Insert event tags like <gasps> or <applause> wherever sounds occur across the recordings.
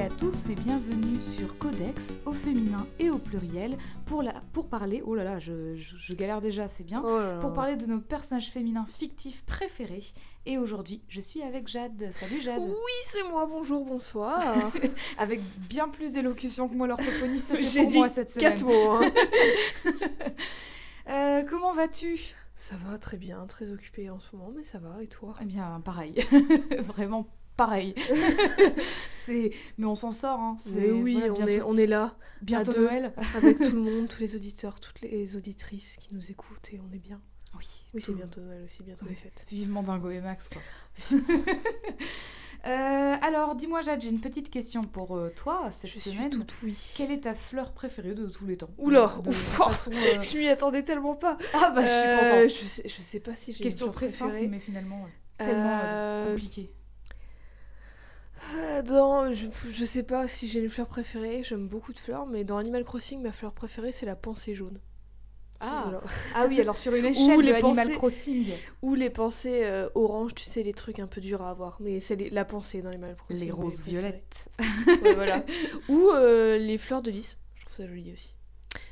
et à tous et bienvenue sur Codex au féminin et au pluriel pour, la, pour parler, oh là là, je, je- je galère déjà, c'est bien, Oh là là. pour parler de nos personnages féminins fictifs préférés. Et aujourd'hui, je suis avec Jade. Salut Jade. Oui, c'est moi, bonjour, bonsoir. <laughs> Avec bien plus d'élocution que moi, l'orthophoniste, c'est pour moi cette semaine. Quatre mots. hein. <laughs> Euh, comment vas-tu? Ça va très bien, très occupée en ce moment, mais ça va, et toi? Eh bien, pareil. <laughs> Vraiment pareil. <laughs> c'est... Mais on s'en sort, hein. C'est... Oui, voilà, on, est, on est là, bientôt à deux. Noël. avec tout le <laughs> monde, tous les auditeurs, toutes les auditrices qui nous écoutent, et on est bien. Oui, Oui, c'est tout- bientôt Noël aussi, bientôt Oui. les fêtes. Vivement Dingo et Max, quoi. <laughs> Euh, alors, dis-moi, Jade, j'ai une petite question pour euh, toi cette Je suis semaine. toute oui. Quelle est ta fleur préférée de tous les temps? Oula, De ouf. façon, euh, Je m'y attendais tellement pas. Ah bah, je suis contente. je, sais, je sais pas si j'ai une fleur très simple, mais finalement euh, tellement compliquée. Euh, Dans, je, je sais pas si j'ai une fleur préférée, j'aime beaucoup de fleurs, mais dans Animal Crossing, ma fleur préférée c'est la pensée jaune. Ah. <laughs> Ah oui, alors sur une échelle les de Animal pensées- Crossing, Ou les pensées euh, orange, tu sais, les trucs un peu durs à avoir, mais c'est les- la pensée dans Animal Crossing. les roses violettes. Ouais, voilà. <laughs> Ou euh, les fleurs de lys, je trouve ça joli aussi.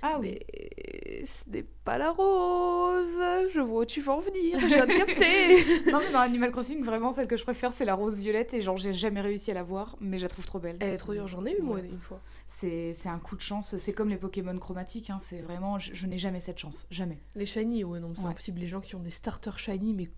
Ah oui. Mais ce n'est pas la rose, je vois où tu vas en venir, je viens de capter. <laughs> Non mais dans Animal Crossing, vraiment celle que je préfère c'est la rose violette et genre j'ai jamais réussi à la voir, mais je la trouve trop belle. Elle est trop dure, j'en ai eu moi Ouais. une fois. C'est c'est un coup de chance, c'est comme les Pokémon chromatiques, hein, c'est vraiment, je, je n'ai jamais cette chance, jamais. Les shiny, ouais, non, mais c'est Ouais. impossible. Les gens qui ont des starters shiny, mais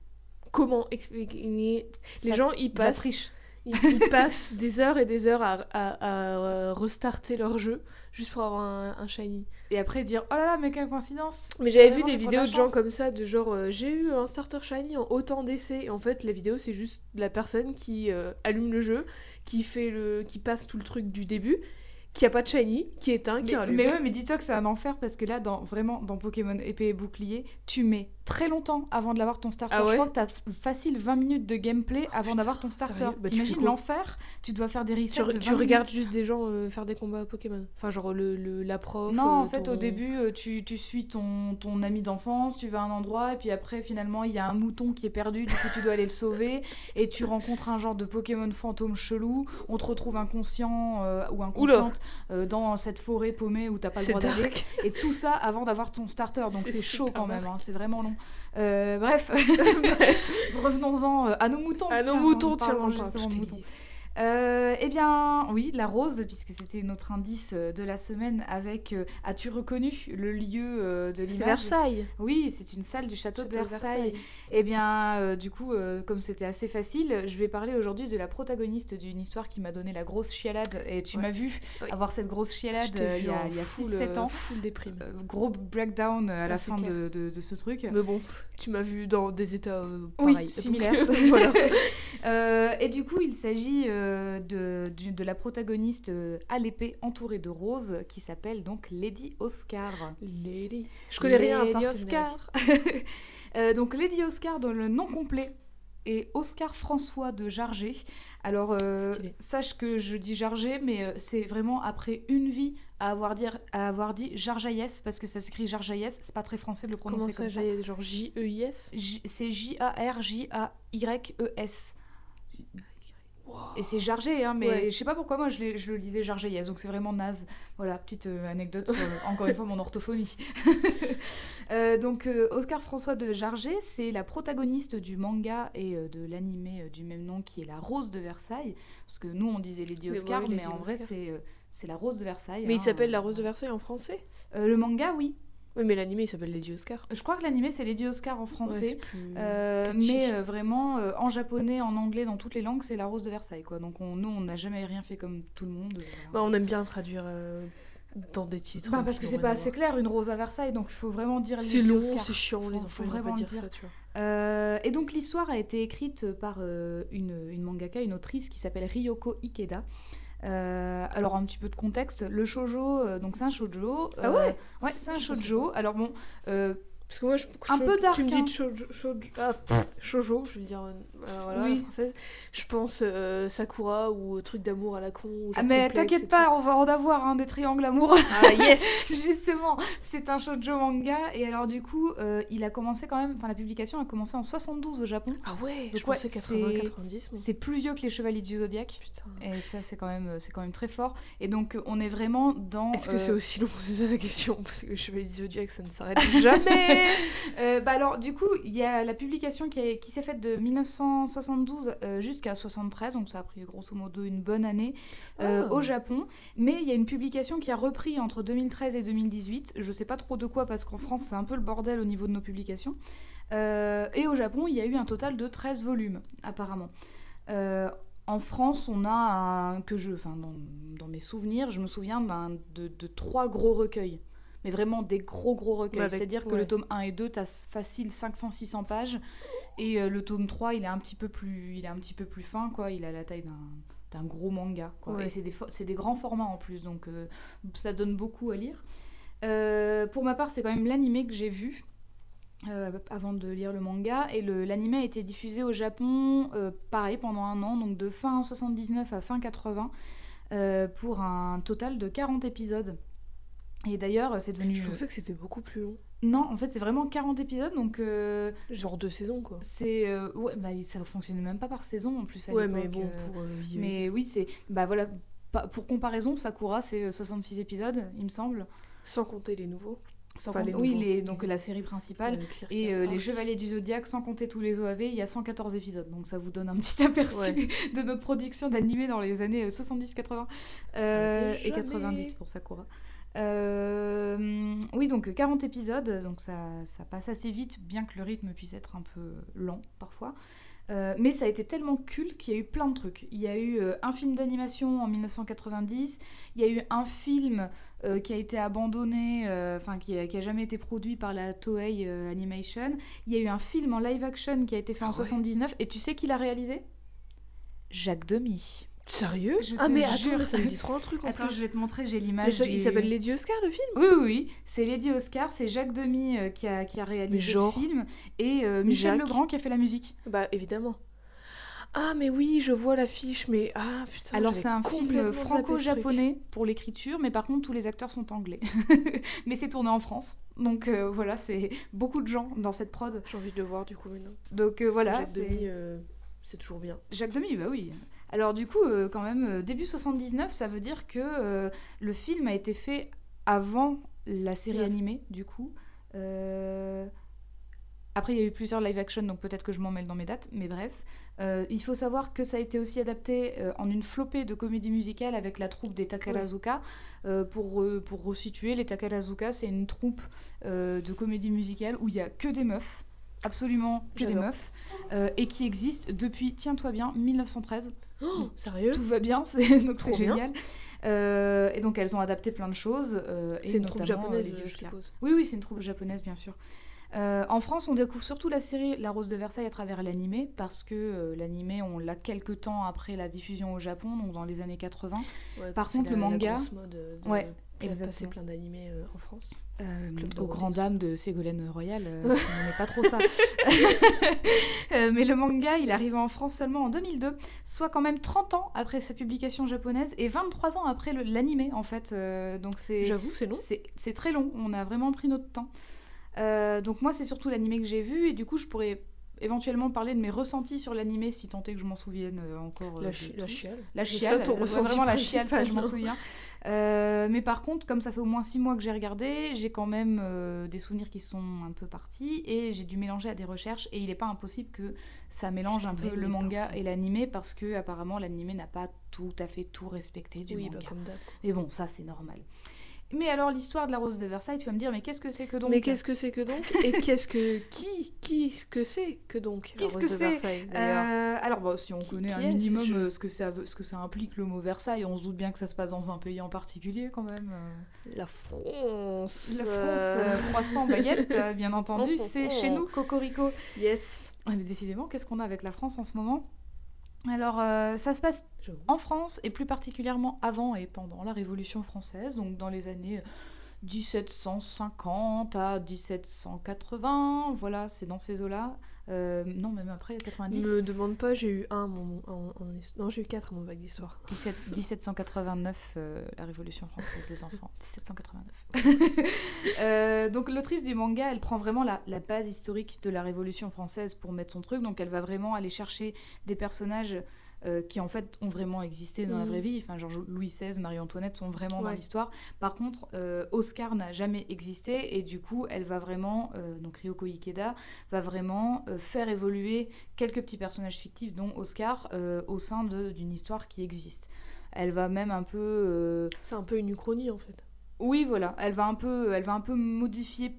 comment expliquer? Les Ça- gens, ils passent, triche. Ils, ils passent des heures et des heures à, à- à, euh, restarter leur jeu juste pour avoir un, un shiny. Et après dire oh là là mais quelle coïncidence. Mais j'avais vu des vidéos de gens comme ça, de genre euh, j'ai eu un starter shiny en autant d'essais. Et en fait, la vidéo c'est juste la personne qui euh, allume le jeu, qui fait le, qui passe tout le truc du début, qui a pas de shiny, qui éteint, qui Mais, mais ouais, mais dis-toi que c'est un enfer parce que là, dans, vraiment, dans Pokémon épée et bouclier, tu mets très longtemps avant de l'avoir ton starter. Ah Je ouais crois que t'as facile 20 minutes de gameplay avant putain, d'avoir ton starter. Bah, T'imagines l'enfer? Tu dois faire des resets Tu, re- de tu 20 regardes minutes. juste des gens euh, faire des combats Pokémon. Enfin, genre le, le- la prof. Non, euh, en fait, ton- au début, euh, tu, tu suis ton, ton ami d'enfance, tu vas à un endroit, et puis après, finalement, il y a un mouton qui est perdu, du coup, tu dois aller le sauver, et tu rencontres un genre de Pokémon fantôme chelou, on te retrouve inconscient euh, ou inconsciente euh, dans cette forêt paumée où t'as pas le droit d'aller, et tout ça avant d'avoir ton starter, donc C'est chaud quand même, hein, c'est vraiment long. Euh, bref, <laughs> revenons-en euh, à nos moutons. Ah non, tiens, tiens, justement moutons. Euh, eh bien, oui, la rose, puisque c'était notre indice euh, de la semaine avec euh, As-tu reconnu le lieu euh, de l'image Versailles. Oui, c'est une salle du château, de Château de Versailles. Eh bien, du coup, comme c'était assez facile, je vais parler aujourd'hui de la protagoniste d'une histoire qui m'a donné la grosse chialade. Et tu Ouais. m'as vu Oui. avoir cette grosse chialade il y a, a full, 6-7 euh, ans. Full déprime. Gros breakdown à la Ouais, fin de, de- de ce truc. Mais bon, tu m'as vu dans des états Oui, pareils. donc, similaires. <laughs> voilà. <laughs> Et du coup, il s'agit euh, de, du- de la protagoniste euh, à l'épée entourée de roses qui s'appelle donc Lady Oscar. Lady. Je connais rien à Lady Oscar. <laughs> Euh, donc Lady Oscar dans le nom complet est Oscar François de Jarget. Alors euh, sache que je dis Jarget, mais euh, c'est vraiment après une vie à avoir, dire, à avoir dit Jarjaïès parce que ça s'écrit Jarjaïès. C'est pas très français de le Comment prononcer ça, comme ça. genre J-E-I-S C'est J-A-R-J-A-Y-E-S. Et c'est Jarget, hein, mais Ouais. je sais pas pourquoi moi je, le lisais Jarjaïès, donc c'est vraiment naze. Voilà, petite euh, anecdote sur, encore une fois, mon orthophonie. <laughs> Euh, donc euh, Oscar François de Jarget, c'est la protagoniste du manga et de l'animé du même nom qui est La Rose de Versailles. Parce que nous on disait Lady Mais Oscar, ouais, mais Lady en vrai Oscar. c'est c'est La Rose de Versailles. Mais il hein, s'appelle euh, La Rose de Versailles en français? Euh, le manga, oui. Oui, mais l'animé il s'appelle Lady Oscar. Je crois que l'animé c'est Lady Oscar en Ouais, français. c'est plus Euh, mais euh, vraiment, euh, en japonais, en anglais, dans toutes les langues, c'est la rose de Versailles, quoi. Donc on- nous, on n'a jamais rien fait comme tout le monde. euh. Bah, on aime bien traduire euh, dans des titres. Bah, parce que c'est pas assez clair, une rose à Versailles, donc il faut vraiment dire C'est Lady long, Oscar. c'est chiant, les Faut- enfants faut vraiment pas dire dire. ça, tu vois. Euh, et donc l'histoire a été écrite par euh, une, une mangaka, une autrice qui s'appelle Ryoko Ikeda. Euh, alors un petit peu de contexte, le shoujo, euh, donc c'est un shoujo. Ah euh, ouais Ouais, c'est un shoujo. Alors bon, Parce que moi, je, Un je- peu dark, Tu me hein. dis shoujo, shoujo- ah, shoujo, je veux dire, euh, voilà, Oui. la française. Je pense euh, Sakura ou euh, truc d'amour à la con. ou Ah, mais t'inquiète tout. pas, on va en avoir hein, des triangles amoureux. Ah, yes <laughs> Justement, c'est un shoujo manga et alors du coup, euh, il a commencé quand même, enfin la publication a commencé en 72 au Japon. Ah ouais, Donc je pensais ouais, 80, c'est- 90. moi. C'est plus vieux que les Chevaliers du Zodiaque. Putain. Et ça, c'est quand même, c'est quand même très fort. Et donc, euh, on est vraiment dans. Est-ce que euh, c'est aussi long C'est ça la question? Parce que Chevalier du Zodiac, ça ne s'arrête <laughs> jamais Euh, bah alors, du coup, il y a la publication qui, est- qui s'est faite de 1972 euh, jusqu'à 73, donc ça a pris grosso modo une bonne année euh, Ah. au Japon. Mais il y a une publication qui a repris entre 2013 et 2018. Je sais pas trop de quoi parce qu'en France, c'est un peu le bordel au niveau de nos publications. Et au Japon, il y a eu un total de 13 volumes, apparemment. En France, on a un, que je, enfin dans, dans mes souvenirs, je me souviens de trois gros recueils, mais vraiment des gros gros recueils. Ouais, C'est-à-dire que le tome 1 et 2, tu as facile 500-600 pages, et euh, le tome 3, il est un petit peu plus, il est un petit peu plus fin, quoi. Il a la taille d'un, d'un gros manga, quoi. Ouais. Et c'est des, des grands formats en plus, donc euh, ça donne beaucoup à lire. Euh, pour ma part, c'est quand même l'animé que j'ai vu. euh, avant de lire le manga et l'anime a été diffusé au Japon pareil pendant un an donc de fin 79 à fin 80 euh, pour un total de 40 épisodes et d'ailleurs c'est devenu Je pensais que c'était beaucoup plus long. non en fait c'est vraiment 40 épisodes donc euh, Genre deux saisons, quoi. c'est euh, ouais bah, ça fonctionnait même pas par saison en plus à Ouais, mais bon, euh, pour euh, mais oui c'est bah voilà pour comparaison Sakura c'est euh, 66 épisodes il me semble Sans compter les nouveaux. Sans Enfin, compter- les oui nouveaux. les, donc la série principale Euh, Et euh, les oui. Chevaliers du Zodiaque, sans compter tous les OAV, il y a 114 épisodes. Donc ça vous donne un petit <laughs> aperçu Ouais. de notre production d'animé dans les années 70-80 Ça et jamais. 90 pour Sakura. Euh, oui, donc 40 épisodes, donc ça, ça passe assez vite, bien que le rythme puisse être un peu lent parfois. Euh, mais ça a été tellement culte qu'il y a eu plein de trucs. Il y a eu euh, un film d'animation en 1990, il y a eu un film euh, qui a été abandonné, euh, enfin qui, a, qui a jamais été produit par la Toei euh, Animation. Il y a eu un film en live action qui a été fait en Ah ouais. 79, et tu sais qui l'a réalisé? Jacques Demy. Sérieux Je Ah, mais attends, jure. mais ça me dit trop un truc en Attends, plus. je vais te montrer, j'ai l'image. du- il s'appelle Lady Oscar le film? Oui, oui, oui. C'est Lady Oscar, c'est Jacques Demy euh, qui, a, qui a réalisé genre. le film et euh, Michel Jacques. Legrand qui a fait la musique. Bah évidemment. Ah mais oui, je vois l'affiche, mais ah putain. Alors c'est un film franco-japonais pour l'écriture, mais par contre tous les acteurs sont anglais. <laughs> mais c'est tourné en France, donc euh, voilà, c'est beaucoup de gens dans cette prod. J'ai envie de le voir du coup maintenant. Donc euh, voilà, Jacques c'est- Demy, euh, c'est toujours bien. Jacques Demy, bah oui. Alors du coup, euh, quand même, euh, début 79, ça veut dire que euh, le film a été fait avant la série Ouais. animée, du coup. Après, il y a eu plusieurs live action, donc peut-être que je m'en mêle dans mes dates, mais bref. Euh, il faut savoir que ça a été aussi adapté euh, en une flopée de comédies musicales avec la troupe des Takarazuka. Euh, pour, re- pour resituer, les Takarazuka, c'est une troupe de comédies musicales où il y a que des meufs, absolument que des meufs, et qui existe depuis, tiens-toi bien, 1913. Oh, sérieux? Tout va bien, c'est <laughs> donc c'est génial. Euh, et donc elles ont adapté plein de choses. euh, C'est une troupe euh, japonaise, je. Oui, oui, c'est une troupe japonaise, bien sûr. Euh, en France, on découvre surtout la série La Rose de Versailles à travers l'animé, parce que euh, l'animé, on l'a quelques temps après la diffusion au Japon, donc dans les années 80. Ouais, Par contre, la- le la manga- grosse mode de Ouais, exactement. plein d'animés euh, en France. Euh, aux grandes dames de Ségolène Royal, euh, on n'aimait pas trop ça. <laughs> <laughs> Euh, mais le manga, il est arrivé en France seulement en 2002, soit quand même 30 ans après sa publication japonaise et 23 ans après l'animé en fait. Euh, donc c'est J'avoue, c'est long. c'est très long, on a vraiment pris notre temps. Donc moi, c'est surtout l'animé que j'ai vu et du coup, je pourrais éventuellement parler de mes ressentis sur l'animé si tant est que je m'en souvienne euh, encore. euh, La, chi- la chiale. La chiale, ça, euh, ouais, vraiment la chiale, ça je m'en souviens. Euh, mais par contre, comme ça fait au moins six mois que j'ai regardé, j'ai quand même euh, des souvenirs qui sont un peu partis et j'ai dû mélanger à des recherches et il n'est pas impossible que ça mélange un peu le manga et l'animé parce que apparemment l'animé n'a pas tout à fait tout respecté du Oui, manga. bah comme d'hab. Mais bon, ça c'est normal. Mais alors l'histoire de la Rose de Versailles, tu vas me dire, mais qu'est-ce que c'est que donc Mais qu'est-ce que c'est que donc? Et qu'est-ce que qui qui ce que c'est que donc la Rose que de Versailles Euh, alors, bon, si on Qui- connaît qui un minimum euh, ce, que ça, ce que ça implique le mot Versailles, on se doute bien que ça se passe dans un pays en particulier quand même. euh. La France. La France, euh, croissant, baguette, bien <laughs> entendu, c'est chez nous, Cocorico. Yes. Mais Décidément, qu'est-ce qu'on a avec la France en ce moment? Alors, euh, ça se passe en France et plus particulièrement avant et pendant la Révolution française, donc dans les années 1750 à 1780, voilà, c'est dans ces eaux-là. Euh, non, même après, 90. Me demande pas, j'ai eu un mon, en, en- Non, j'ai eu quatre à mon bac d'histoire. 17 1789, euh, la Révolution française, les enfants. <laughs> 1789. Euh, donc l'autrice du manga, elle prend vraiment la, la base historique de la Révolution française pour mettre son truc. Donc elle va vraiment aller chercher des personnages euh, qui en fait ont vraiment existé dans la Mhm. vraie vie. Enfin, genre Louis XVI, Marie-Antoinette sont vraiment dans l'histoire. Par contre, euh, Oscar n'a jamais existé et du coup, elle va vraiment, euh, donc Ryoko Ikeda, va vraiment faire évoluer quelques petits personnages fictifs, dont Oscar, au sein d'une histoire qui existe. Elle va même un peu, C'est un peu une uchronie en fait. oui, voilà, elle va un peu, elle va un peu modifier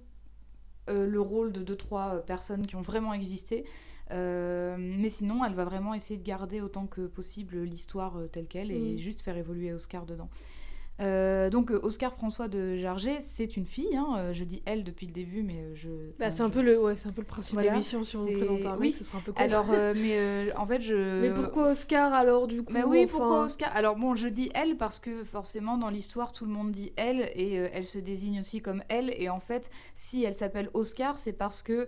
le rôle de deux trois personnes qui ont vraiment existé. Euh, mais sinon, elle va vraiment essayer de garder autant que possible l'histoire euh, telle qu'elle et Mm. juste faire évoluer Oscar dedans. Euh, donc Oscar François de Jarget, c'est une fille. hein, je dis elle depuis le début, mais je. Bah, c'est un peu le, ouais, c'est un peu le principe Voilà, de l'émission si on vous présente un oui. ce sera un peu con. Alors, euh, <laughs> mais euh, en fait, je. Mais pourquoi Oscar alors du coup Bah oui, enfin pourquoi Oscar? Alors bon, je dis elle parce que forcément dans l'histoire tout le monde dit elle et elle se désigne aussi comme elle et en fait si elle s'appelle Oscar c'est parce que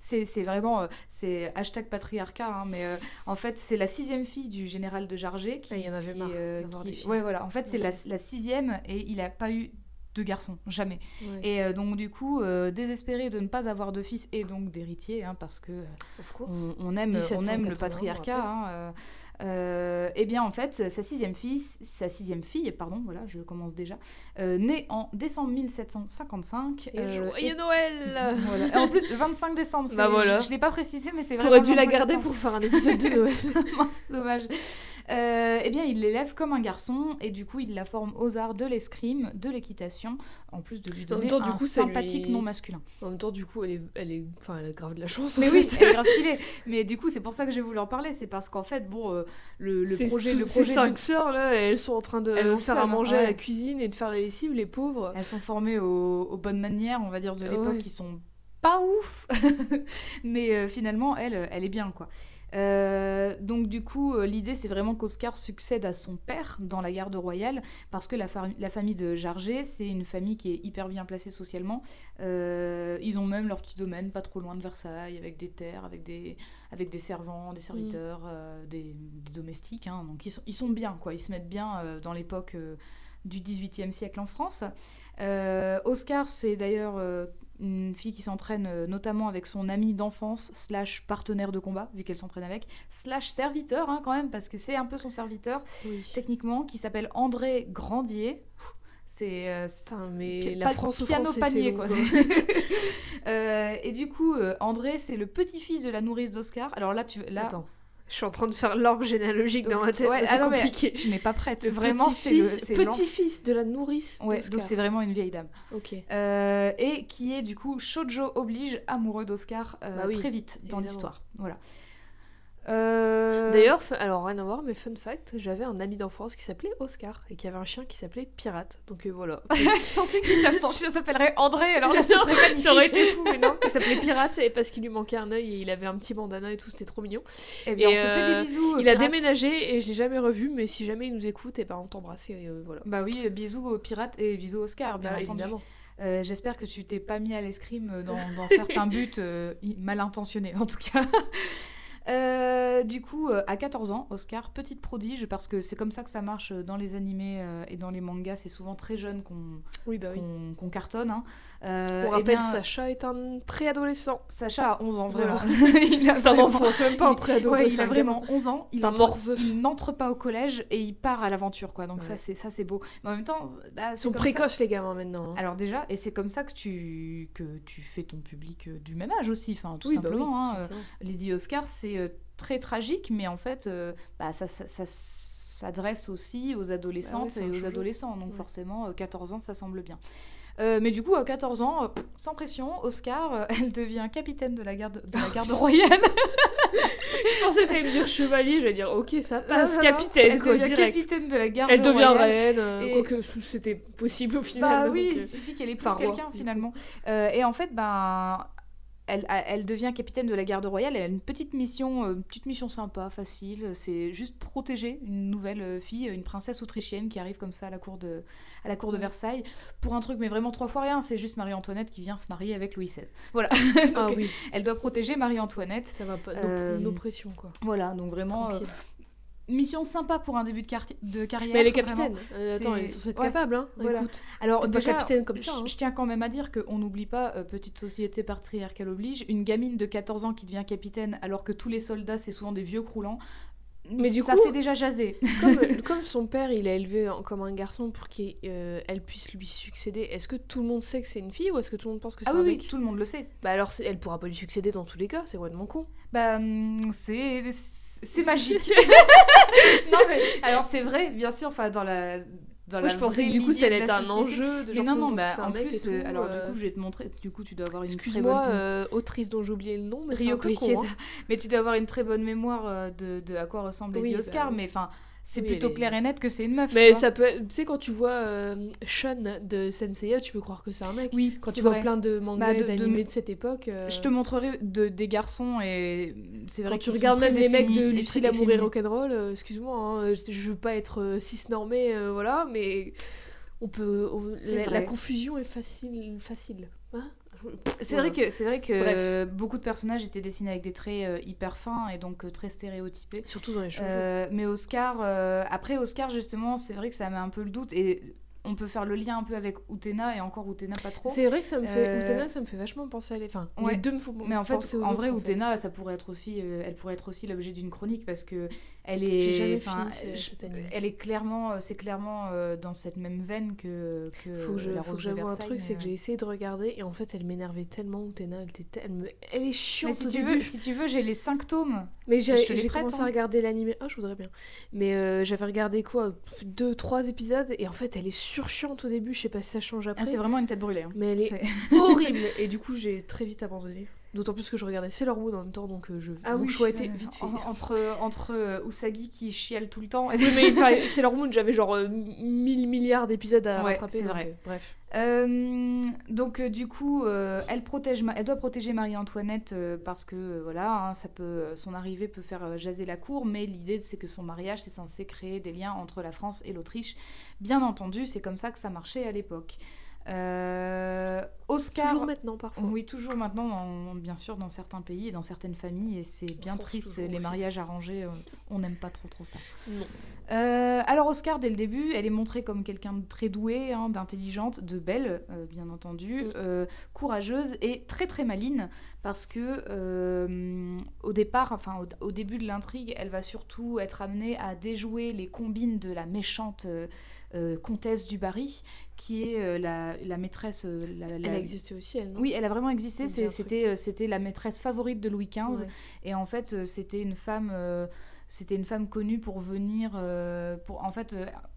c'est vraiment euh, c'est hashtag patriarcat hein, mais euh, en fait c'est la sixième fille du général de Jarget qui Ah, il y en avait qui, marre euh, qui- ouais voilà. En fait c'est la, sixième et il a pas eu de garçons jamais. Ouais, et euh, donc du coup désespéré de ne pas avoir de fils et donc d'héritier hein, parce que on, on aime, on aime le 1780, patriarcat. hein, eh bien, en fait, sa sixième fille, sa sixième fille, pardon, voilà, je commence déjà, euh, née en décembre 1755. Et euh, joyeux Noël <laughs> voilà. Et en plus, le 25 décembre. Bah c'est- voilà. Je, je l'ai pas précisé, mais c'est vrai. T'aurais dû la garder pour faire un épisode de Noël. <laughs> Mince, dommage. Euh, eh bien, il l'élève comme un garçon et du coup, il la forme aux arts de l'escrime, de l'équitation, en plus de lui donner temps, du un coup, lui- sympathique nom masculin. En même temps, du coup, elle est, elle est, enfin, elle a grave de la chance. Mais oui, elle est grave stylée. <laughs> Mais du coup, c'est pour ça que j'ai voulu en parler. C'est parce qu'en fait, bon, euh, le, le Ces- projet, le ces projet cinq du- sœurs là, elles sont en train de Elles faire à manger à la cuisine et de faire la lessive, les pauvres. elles sont formées aux, aux bonnes manières, on va dire, de l'époque, Ouais. qui sont pas ouf. <laughs> Mais euh, finalement, elle, elle est bien, quoi. Euh, donc du coup, euh, l'idée c'est vraiment qu'Oscar succède à son père dans la garde royale, parce que la, fa- la famille de Jarget, c'est une famille qui est hyper bien placée socialement. Euh, ils ont même leur petit domaine, pas trop loin de Versailles, avec des terres, avec des, avec des servants, des serviteurs, euh, des, des domestiques. hein. donc ils sont, ils sont bien, quoi. Ils se mettent bien dans l'époque du XVIIIe siècle en France. Euh, Oscar, c'est d'ailleurs euh, une fille qui s'entraîne euh, notamment avec son ami d'enfance, slash partenaire de combat, vu qu'elle s'entraîne avec, slash serviteur hein, quand même, parce que c'est un peu son serviteur, Oui. techniquement, qui s'appelle André Grandier. C'est euh, mais la France piano panier quoi. long, <laughs> Euh, et du coup, euh, André, c'est le petit-fils de la nourrice d'Oscar. Alors là, tu là, Attends, je suis en train de faire l'orgue généalogique dans ma tête, ouais, c'est ah compliqué. tu n'es pas prête. Vraiment, c'est le petit-fils- de la nourrice Ouais, donc c'est vraiment une vieille dame. Ok. Euh, et qui est du coup Shoujo oblige amoureux d'Oscar euh, Bah oui, très vite dans l'histoire. Voilà. Euh, D'ailleurs, alors rien à voir, mais fun fact, j'avais un ami d'enfance qui s'appelait Oscar et qui avait un chien qui s'appelait Pirate. Donc euh, voilà. <laughs> je pensais que son chien s'appellerait André, alors là, ce <laughs> serait magnifique. Ça aurait été fou, mais non. Il s'appelait Pirate et parce qu'il lui manquait un œil et il avait un petit bandana et tout, c'était trop mignon. Eh bien, Et, on te fait euh, des bisous. il a pirate. déménagé et je l'ai jamais revu, mais si jamais il nous écoute, et ben on t'embrasse et euh, voilà. Bah oui, bisous aux pirates et bisous Oscar, bien Bah, évidemment. Euh, J'espère que tu t'es pas mis à l'escrime dans, dans certains <laughs> buts euh, mal intentionnés, en tout cas. Euh, du coup, euh, à 14 ans, Oscar, petite prodige, parce que c'est comme ça que ça marche euh, dans les animés et dans les mangas, c'est souvent très jeune qu'on Oui, bah oui. cartonne. hein. Euh, On eh rappelle, bien, Sacha est un préadolescent. Sacha a 11 ans, Voilà. vraiment. <laughs> il a C'est un vraiment- enfant, c'est même pas un <laughs> il- préado. ouais, il a vraiment gamin. 11 ans. Il n'entre pas au collège et il part à l'aventure, quoi. Donc ça, c'est ça, c'est beau. Mais en même temps, bah, Ils sont ça- précoces, les gamins, maintenant. hein. Alors déjà, et c'est comme ça que tu que tu fais ton public du même âge aussi, enfin tout Oui, bah simplement. tout hein, simplement. Lady Oscar, c'est euh, très tragique, mais en fait, euh, bah, ça, ça- ça s'adresse aussi aux adolescentes c'est un et aux adolescents. Donc Ouais. forcément, euh, 14 ans, ça semble bien. Euh, mais du coup, à 14 ans, euh, pff, sans pression, Oscar, euh, elle devient capitaine de la garde, de la garde <laughs> royale. Je pensais que t'allais me dire chevalier, j'allais dire ok, ça passe, Non, non, non, capitaine, Elle quoi, devient direct. capitaine de la garde Elle devient royale. reine, euh, Et- quoique c'était possible au final. Bah oui, euh, il suffit qu'elle épouse quelqu'un finalement. Euh, et en fait, ben, elle, devient capitaine de la garde royale. Elle a une petite mission, euh, une petite mission sympa, facile. C'est juste protéger une nouvelle euh, fille, une princesse autrichienne qui arrive comme ça à la cour de, à la cour de Ouais. Versailles pour un truc, mais vraiment trois fois rien. C'est juste Marie-Antoinette qui vient se marier avec Louis XVI. <laughs> Voilà. Ah oui, Elle doit protéger Marie-Antoinette. ça va pas. Euh, pressions, quoi. Voilà, donc vraiment euh. Mission sympa pour un début de, carrière. Mais elle est capitaine. Euh, attends, elle est censée être ouais, capable, hein. voilà. Écoute. Alors déjà, capitaine comme ça, hein. je tiens quand même à dire qu'on n'oublie pas, euh, petite société patriarcale oblige, une gamine de 14 ans qui devient capitaine alors que tous les soldats c'est souvent des vieux croulants. Mais du ça coup- fait déjà jaser. comme, <laughs> comme son père, il a élevé comme un garçon pour qu'elle puisse lui succéder, est-ce que tout le monde sait que c'est une fille ou est-ce que tout le monde pense que c'est Ah un oui, oui, mec? tout le monde le sait. Bah alors, elle pourra pas lui succéder dans tous les cas, c'est vraiment con. Bah, hum, c'est c'est magique. <laughs> non mais alors c'est vrai, bien sûr. Enfin dans la dans Moi, la je pensais que du coup, ça allait la être un enjeu de Mais genre non le non pense bah en plus euh, tout, alors euh, du coup je vais te montrer. Du coup tu dois avoir une très bonne Excuse-moi, euh, autrice dont j'ai oublié le nom, mais hein. Mais tu dois avoir une très bonne mémoire euh, de, de à quoi ressemble Lady Oui, Oscar. bah, Mais enfin, c'est oui, plutôt est- clair et net que c'est une meuf. tu Mais vois. ça peut être... Tu sais, quand tu vois euh, Sean de Senseiya, tu peux croire que c'est un mec. Oui, Quand tu vois vrai. plein de mangas Bah, et de- de- d'animés de... cette époque... euh, Je te montrerai de, des garçons et c'est vrai Quand tu qu'ils sont regardes même les mecs de Lucie l'amour et rock'n'roll, euh, excuse-moi, hein, je, je veux pas être euh, cis-normé, euh, voilà, mais on peut... on- la, confusion est facile. facile. Hein C'est vrai que c'est vrai que Bref. beaucoup de personnages étaient dessinés avec des traits euh, hyper fins et donc euh, très stéréotypés. Surtout dans les cheveux. Euh, mais Oscar, euh, après Oscar justement, c'est vrai que ça met un peu le doute et on peut faire le lien un peu avec Utena et encore Utena pas trop. C'est vrai que ça me fait... euh, Utena, ça me fait vachement penser à les... Enfin, Ouais. les deux me font Mais en fait, en vrai, en fait. Utena, ça pourrait être aussi, euh, elle pourrait être aussi l'objet d'une chronique parce que elle est, fini je- elle est clairement, euh, c'est clairement euh, dans cette même veine que, que Faut que je, la faut que Rose de j'avoue un truc, c'est que euh, j'ai essayé de regarder et en fait elle m'énervait tellement Utena, elle, elle, me... elle est chiante Mais si au tu début. veux, si tu veux, j'ai les tomes. Mais j'ai commencé hein. à regarder l'animé. Ah, je voudrais bien. Mais euh, j'avais regardé quoi Deux, trois épisodes et en fait elle est surchiante au début. Je sais pas si ça change Ah, après. c'est vraiment une tête brûlée. hein. Mais elle est C'est- horrible et du coup j'ai très vite abandonné. D'autant plus que je regardais Sailor Moon en même temps donc euh, je... Ah mon oui, choix était euh, vite fait. en- entre entre euh, Usagi qui chiale tout le temps. Oui, <laughs> mais enfin, Sailor Moon j'avais genre euh, 1000 milliards d'épisodes à Ouais, rattraper. c'est vrai. euh, bref. Euh, donc euh, du coup, euh, elle protège, elle doit protéger Marie-Antoinette euh, parce que euh, voilà, hein, ça peut, euh, son arrivée peut faire euh, jaser la cour, mais l'idée c'est que son mariage c'est censé créer des liens entre la France et l'Autriche. Bien entendu, c'est comme ça que ça marchait à l'époque. Euh, Oscar, Toujours maintenant parfois. oui, toujours maintenant, dans- bien sûr, dans certains pays et dans certaines familles, et c'est bien France, triste. Les mariages arrangés, euh, on n'aime pas trop trop ça. Non. Euh, alors Oscar, dès le début, elle est montrée comme quelqu'un de très doué, hein, d'intelligente, de belle, euh, bien entendu, Mm. courageuse et très très maline, parce que au départ, enfin au, au début de l'intrigue, elle va surtout être amenée à déjouer les combines de la méchante euh, comtesse du Barry, qui est euh, la, la maîtresse. euh, la- Elle a existé aussi elle, non? Oui, elle a vraiment existé. C'était c'était la maîtresse favorite de Louis XV. Ouais. Et en fait, c'était une femme, c'était une femme connue pour venir, pour, en fait,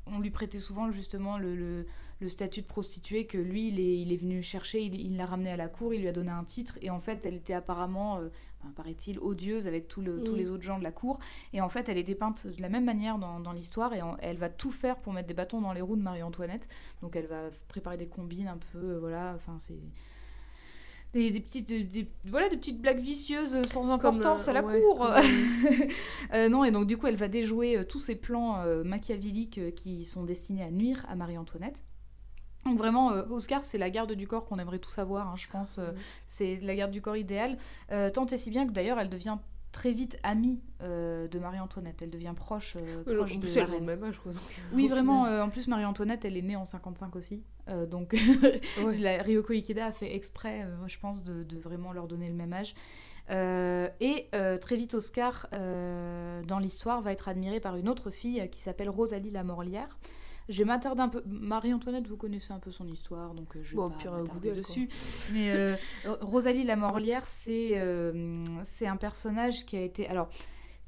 on lui prêtait souvent justement le, le- le statut de prostituée que lui, il est, il est venu chercher, il il l'a ramenée à la cour, il lui a donné un titre, et en fait, elle était apparemment, euh, enfin, paraît-il, odieuse avec tout le- tous les autres gens de la cour, et en fait, elle est dépeinte de la même manière dans, dans l'histoire, et en- elle va tout faire pour mettre des bâtons dans les roues de Marie-Antoinette, donc elle va préparer des combines un peu, euh, voilà, enfin, c'est des, des petites des, des- voilà des petites blagues vicieuses sans importance euh, à la ouais, cour. comme, <laughs> Euh, non et donc du coup elle va déjouer euh, tous ces plans euh, machiavéliques euh, qui sont destinés à nuire à Marie-Antoinette. Donc vraiment euh, Oscar c'est la garde du corps qu'on aimerait tous avoir hein, je pense euh, Mhm. c'est la garde du corps idéale. Euh, tant et si bien que d'ailleurs elle devient très vite amie euh, de Marie-Antoinette elle devient proche, euh, proche en de plus la reine. même âge quoi. donc, oui vraiment euh, en plus Marie-Antoinette elle est née en 55 aussi donc <laughs> Ouais. la Ryoko Ikeda a fait exprès, je pense, de, de vraiment leur donner le même âge. Et très vite, Oscar, dans l'histoire, va être admiré par une autre fille qui s'appelle Rosalie Lamorlière. Je vais m'attarder un peu. Marie-Antoinette, vous connaissez un peu son histoire, donc euh, je vais Bon, pas m'attarder dessus. Mais euh, <laughs> Rosalie Lamorlière, c'est euh, c'est un personnage qui a été alors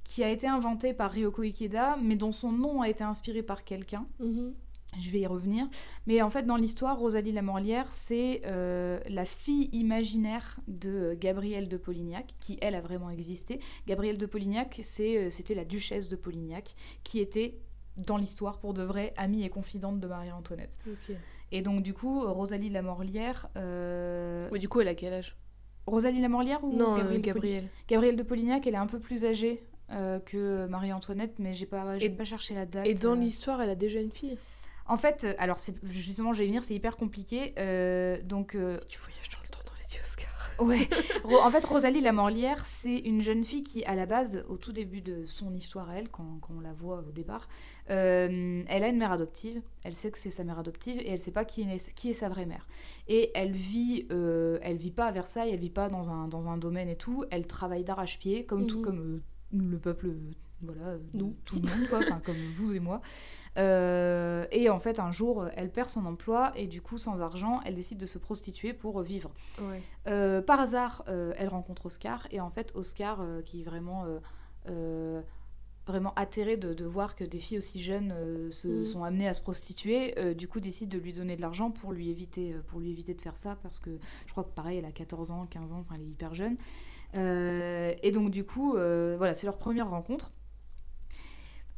qui a été inventé par Ryoko Ikeda, mais dont son nom a été inspiré par quelqu'un. Mhm. Je vais y revenir. Mais en fait, dans l'histoire, Rosalie Lamorlière, c'est euh, la fille imaginaire de Gabrielle de Polignac, qui, elle, a vraiment existé. Gabrielle de Polignac, c'était la duchesse de Polignac, qui était, dans l'histoire, pour de vrai, amie et confidente de Marie-Antoinette. Et donc, du coup, Rosalie Lamorlière... euh, Ouais, du coup elle a quel âge? Rosalie Lamorlière ou Non, euh, Gabrielle, de. Gabrielle de Polignac, elle est un peu plus âgée euh, que Marie-Antoinette, mais j'ai pas, j'ai Et- pas cherché la date. Et dans euh. l'histoire, elle a déjà une fille? En fait, euh, alors c'est justement, je vais y venir, c'est hyper compliqué. euh, donc, euh, Tu voyages dans le temps dans les Oscar. Ouais. En fait, Rosalie Lamorlière, c'est une jeune fille qui, à la base, au tout début de son histoire, elle, quand, quand on la voit au départ, euh, elle a une mère adoptive. Elle sait que c'est sa mère adoptive et elle sait pas qui est, qui est sa vraie mère. Et elle vit, euh, elle vit pas à Versailles, elle vit pas dans un, dans un domaine et tout. Elle travaille d'arrache-pied, comme tout Mhm. comme euh, le peuple, voilà, euh, Nous. tout le monde, quoi, comme <laughs> vous et moi. Euh, et en fait, un jour, elle perd son emploi et du coup, sans argent, elle décide de se prostituer pour vivre. Ouais. Euh, par hasard, euh, elle rencontre Oscar et en fait, Oscar, qui est vraiment, vraiment atterré de, de voir que des filles aussi jeunes se Mhm. sont amenées à se prostituer, du coup décide de lui donner de l'argent pour lui éviter, pour lui éviter de faire ça parce que je crois que pareil, elle a 14 ans, 15 ans, enfin elle est hyper jeune. Et donc du coup, voilà, c'est leur première rencontre.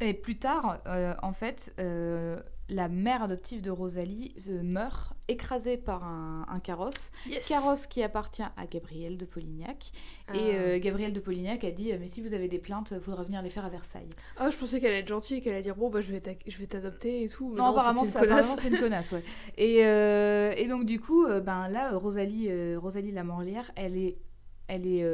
Et plus tard, euh, en fait, euh, la mère adoptive de Rosalie euh, meurt écrasée par un, un carrosse. Yes. Carrosse qui appartient à Gabrielle de Polignac. Ah. Et euh, Gabrielle de Polignac a dit Mais si vous avez des plaintes, il faudra venir les faire à Versailles. Ah, je pensais qu'elle allait être gentille et qu'elle allait dire bon bah je vais t'adopter et tout. mais Non, en fait, apparemment, c'est une connasse. une ouais. <laughs> Et, et donc, du coup, ben, là, Rosalie, Rosalie Lamorlière, elle est, elle est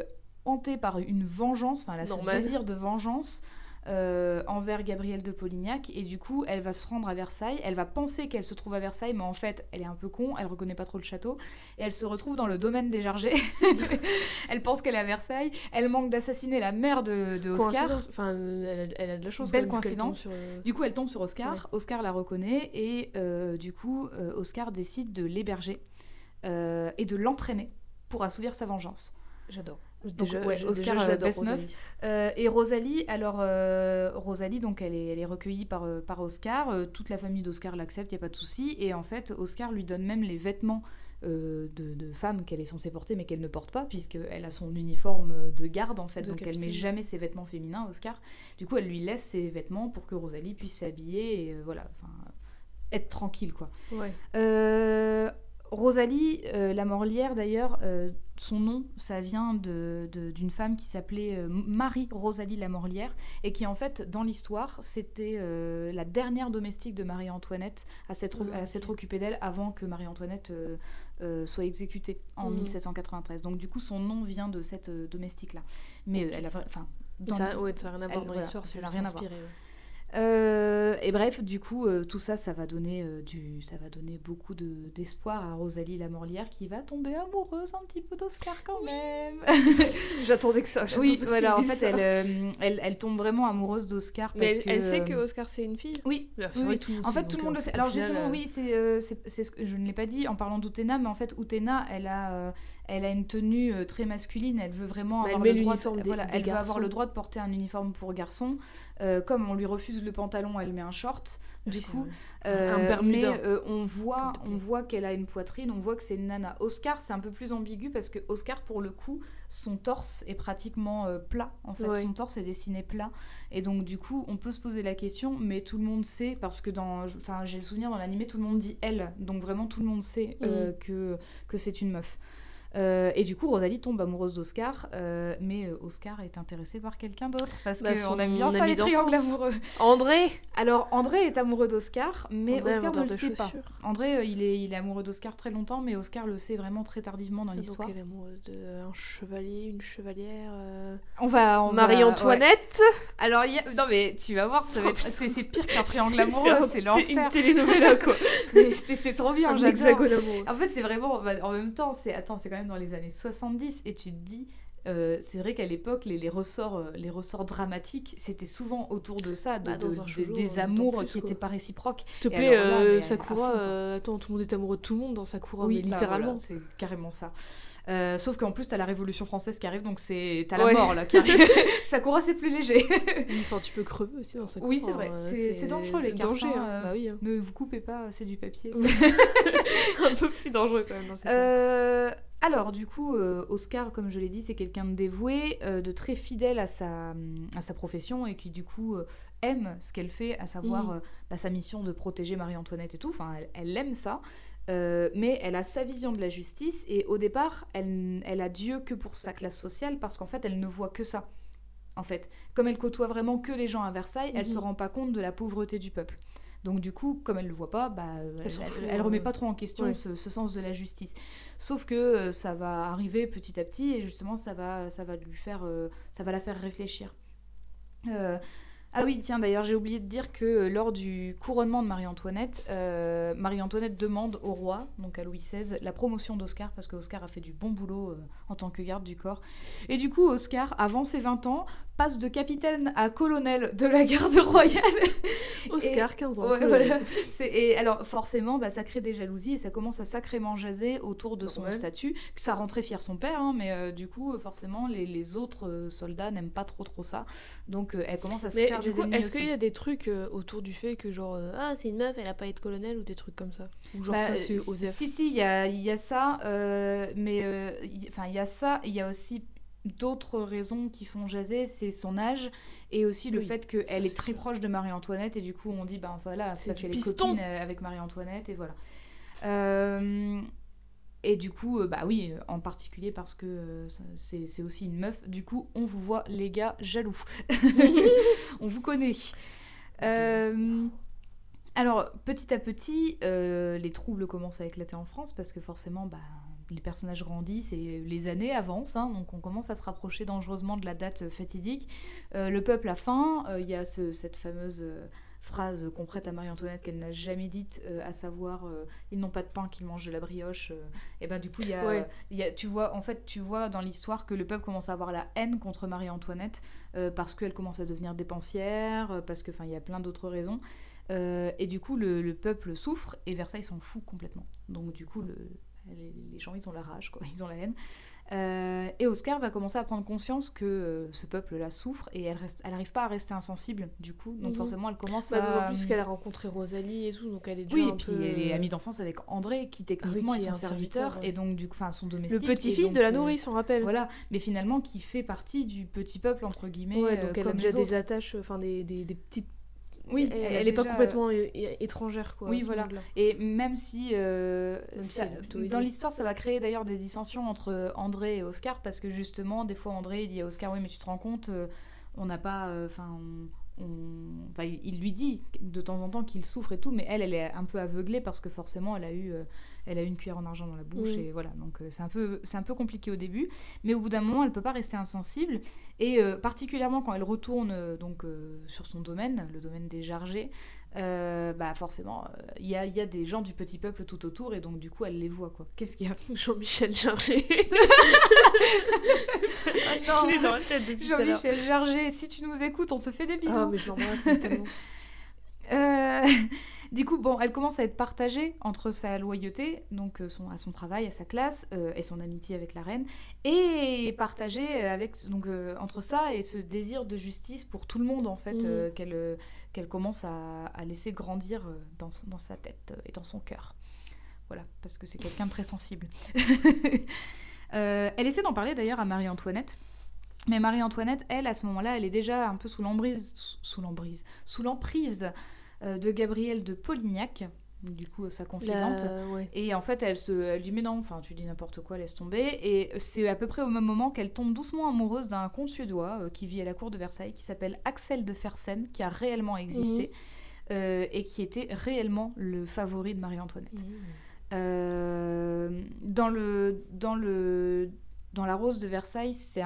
hantée par une vengeance, enfin, elle a ce Normal. désir de vengeance. Euh, envers Gabrielle de Polignac et du coup elle va se rendre à Versailles elle va penser qu'elle se trouve à Versailles mais en fait elle est un peu con elle reconnaît pas trop le château et elle se retrouve dans le domaine des Jargets <laughs> elle pense qu'elle est à Versailles elle manque d'assassiner la mère de, de Oscar. Enfin, elle, a, elle a de la chance. Belle coïncidence. sur, Du coup, elle tombe sur Oscar. Ouais. Oscar la reconnaît et euh, du coup, euh, Oscar décide de l'héberger et de l'entraîner pour assouvir sa vengeance. J'adore. Donc, Déjà, ouais, je- Oscar, déjà, je euh. Rosalie. Euh, et Rosalie, alors euh, Rosalie, donc elle est, elle est recueillie par, par Oscar. Euh, toute la famille d'Oscar l'accepte, il y a pas de souci. Et en fait, Oscar lui donne même les vêtements de, de femme qu'elle est censée porter, mais qu'elle ne porte pas, puisqu'elle a son uniforme de garde en fait. De donc elle met capitaine. jamais ses vêtements féminins, Oscar. Du coup, elle lui laisse ses vêtements pour que Rosalie puisse s'habiller et voilà, être tranquille quoi. Ouais. Rosalie euh, la Morlière, d'ailleurs, euh, son nom, ça vient de- de- d'une femme qui s'appelait euh, Marie Rosalie la Morlière et qui, en fait, dans l'histoire, c'était euh, la dernière domestique de Marie-Antoinette à s'être occupée d'elle avant que Marie-Antoinette soit exécutée en Mhm. 1793. Donc, du coup, son nom vient de cette domestique-là. Mais elle a, enfin, Ça, ouais, n'a rien à voir elle- dans voilà, l'histoire, ça n'a rien à voir. ouais. Euh, et bref, du coup, euh, tout ça, ça va donner euh, du, ça va donner beaucoup de- d'espoir à Rosalie Lamorlière qui va tomber amoureuse un petit peu d'Oscar quand même. <laughs> J'attendais que ça. oui, que voilà. En fait, elle, euh, elle, elle tombe vraiment amoureuse d'Oscar Mais parce elle, que. elle sait euh, que Oscar c'est une fille. Oui. Oui, tout le monde En sait, fait, tout le monde le sait. Alors justement, oui, c'est, euh, c'est, c'est ce que je ne l'ai pas dit en parlant d'Utena, mais en fait, Utena, elle a, euh, elle a une tenue euh, très masculine. Elle veut vraiment Bah, avoir le droit. De, des- voilà, des elle veut avoir garçons. le droit de porter un uniforme pour garçon. Euh, comme on lui refuse le pantalon, elle met un short. Du c'est coup, euh, Un mais euh, on voit, on qu'elle a une poitrine, on voit que c'est une nana. Oscar, c'est un peu plus ambigu parce que Oscar, pour le coup, son torse est pratiquement plat. En fait, Ouais. son torse est dessiné plat. Et donc, du coup, on peut se poser la question, mais tout le monde sait parce que dans, enfin, j'ai le souvenir dans l'animé, tout le monde dit elle. Donc vraiment, tout le monde sait que que c'est une meuf. Euh, et du coup, Rosalie tombe amoureuse d'Oscar, euh, mais euh, Oscar est intéressé par quelqu'un d'autre parce Bah, qu'on aime bien ça les triangles amoureux. André Alors André est amoureux d'Oscar, mais André, Oscar ne le sait pas. André, il est, il est amoureux d'Oscar très longtemps, mais Oscar le sait vraiment très tardivement dans Donc l'histoire. elle est amoureuse d'un chevalier, une chevalière. euh, On va, on ouais. Marie-Antoinette Alors, a- non mais tu vas voir, ça va être- c'est c'est pire qu'un <laughs> triangle amoureux, c'est té- l'enfer. Une télénovela quoi. <laughs> Mais c'est c'est trop bien, un j'adore. En fait, c'est vraiment, bah, en même temps, c'est attends, c'est quand même dans les années 70 et tu te dis. euh, c'est vrai qu'à l'époque, les, les ressorts, euh, les ressorts dramatiques, c'était souvent autour de ça, de, Bah, de- de- des euh, amours plus, qui quoi. n'étaient pas réciproques. S'il te plaît, alors là, euh, Sakura, euh, attends, tout le monde est amoureux de tout le monde dans Sakura, mais bah, littéralement. voilà, c'est carrément ça. Euh, sauf qu'en plus, t'as la Révolution française qui arrive, donc c'est t'as la Ouais. mort là qui arrive. <laughs> <laughs> Sakura, c'est plus léger. Oui, Enfin, tu peux crever aussi dans Sakura. Oui, c'est vrai. hein, C'est- dangereux, les cartes, danger, hein, hein. euh, Bah oui. hein. ne vous coupez pas, c'est du papier. ça. Oui. <laughs> un peu plus dangereux quand même dans. Euh, alors, du coup, euh, Oscar, comme je l'ai dit, c'est quelqu'un de dévoué, euh, de très fidèle à sa, à sa profession et qui, du coup, euh, aime ce qu'elle fait, à savoir euh, bah, sa mission de protéger Marie-Antoinette et tout. Enfin, elle, elle aime ça. Mais elle a sa vision de la justice et au départ, elle, elle a Dieu que pour sa classe sociale parce qu'en fait, elle ne voit que ça. En fait, comme elle côtoie vraiment que les gens à Versailles, elle se Mhm. rend pas compte de la pauvreté du peuple. Donc du coup, comme elle le voit pas, bah, elle, Elle elle- remet euh, pas trop en question ouais. ce, ce sens de la justice. Sauf que euh, ça va arriver petit à petit et justement ça va, ça va lui faire, euh, ça va la faire réfléchir. Euh, ah oui, tiens, d'ailleurs, j'ai oublié de dire que euh, lors du couronnement de Marie-Antoinette, euh, Marie-Antoinette demande au roi, donc à Louis XVI, la promotion d'Oscar, parce que Oscar a fait du bon boulot euh, en tant que garde du corps. Et du coup, Oscar, avant ses 20 ans, passe de capitaine à colonel de la garde royale. <laughs> Oscar, 15 ans. Ouais, voilà. C'est- Et alors, forcément, bah, ça crée des jalousies et ça commence à sacrément jaser autour de son statut. Ça rend très fier son père, hein, mais euh, du coup, forcément, les, les autres soldats n'aiment pas trop trop ça. Donc, elle commence à se Mais faire du coup, est-ce qu'il y a des trucs euh, autour du fait que genre euh, ah c'est une meuf, elle a pas été colonel ou des trucs comme ça? Ou genre Bah, ça c'est euh, Osef Si, si, il y a, y a ça, euh, mais euh, il enfin, il y a ça, il y a aussi d'autres raisons qui font jaser, c'est son âge et aussi le Oui, fait qu'elle est c'est très proche de Marie-Antoinette et du coup on dit ben voilà, c'est parce qu'elle est copine euh, avec Marie-Antoinette et voilà. Euh, et du coup, euh, bah oui, euh, en particulier parce que euh, c'est aussi une meuf, du coup on vous voit les gars jaloux. <laughs> on vous connaît. Alors, petit à petit, les troubles commencent à éclater en France parce que forcément, bah, les personnages grandissent et les années avancent, hein, donc on commence à se rapprocher dangereusement de la date fatidique. Le peuple a faim, il y a ce- cette fameuse phrase qu'on prête à Marie-Antoinette qu'elle n'a jamais dite, euh, à savoir euh, ils n'ont pas de pain, qu'ils mangent de la brioche. euh, et ben du coup, il y a, Ouais. il y a- tu vois, en fait, tu vois dans l'histoire que le peuple commence à avoir la haine contre Marie-Antoinette parce qu'elle commence à devenir dépensière, parce que, enfin, il y a plein d'autres raisons. Et du coup, le, le peuple souffre et Versailles s'en fout complètement. Donc, du coup, le- les, les gens, ils ont la rage, quoi, <laughs> ils ont la haine. Euh, et Oscar va commencer à prendre conscience que euh, ce peuple-là souffre et elle reste, elle arrive pas à rester insensible, du coup. Donc, Mhm. forcément, elle commence Bah, à. D'autant plus qu'elle a rencontré Rosalie et tout, donc elle est déjà Oui, un et puis peu, elle est euh, amie d'enfance avec André, qui techniquement qui est est son un serviteur, serviteur, ouais. et donc, du coup, enfin, son le domestique. petit-fils et de la euh, nourrice, on rappelle. Voilà, mais finalement qui fait partie du petit peuple, entre guillemets, Ouais, euh, donc elle a déjà des attaches, enfin des, des, des petites. Oui, elle, elle a elle est pas complètement étrangère quoi. Oui, voilà. Et même si, euh, Même ça- dans l'histoire, ça va créer d'ailleurs des dissensions entre André et Oscar, parce que justement, des fois, André il dit à Oscar, oui, mais tu te rends compte, euh, on n'a pas, euh, enfin, on, on- enfin, il lui dit de temps en temps qu'il souffre et tout, mais elle, elle est un peu aveuglée parce que forcément, elle a eu, elle a une cuillère en argent dans la bouche et voilà, donc euh, c'est un peu, c'est un peu compliqué au début, mais au bout d'un moment, elle peut pas rester insensible et euh, particulièrement quand elle retourne euh, donc euh, sur son domaine, le domaine des Jargés. euh, bah forcément, il y, a, y a des gens du petit peuple tout autour et donc du coup elle les voit quoi. Qu'est-ce qu'il y a Jean-Michel <laughs> à l'heure. Jean-Michel Jarger, si tu nous écoutes, on te fait des bisous. Ah mais je l'embrasse tellement. <laughs> Euh, du coup, bon, elle commence à être partagée entre sa loyauté, donc euh, son, à son travail, à sa classe, euh, et son amitié avec la reine, et partagée avec, donc, euh, entre ça et ce désir de justice pour tout le monde, en fait, euh, qu'elle euh, qu'elle commence à, à laisser grandir euh, dans, dans sa tête euh, et dans son cœur. Voilà, parce que c'est quelqu'un de très sensible. <laughs> Euh, elle essaie d'en parler d'ailleurs à Marie-Antoinette. Mais Marie-Antoinette, elle, à ce moment-là, elle est déjà un peu sous l'embrise, sous- l'embrise, sous l'emprise euh, de Gabrielle de Polignac, du coup sa confidente. La- ouais. Et en fait, elle, se, elle lui met non, enfin tu dis n'importe quoi, laisse tomber. Et c'est à peu près au même moment qu'elle tombe doucement amoureuse d'un comte suédois euh, qui vit à la cour de Versailles, qui s'appelle Axel de Fersen, qui a réellement existé euh, et qui était réellement le favori de Marie-Antoinette. Mmh. Euh, dans le dans le dans la rose de Versailles, c'est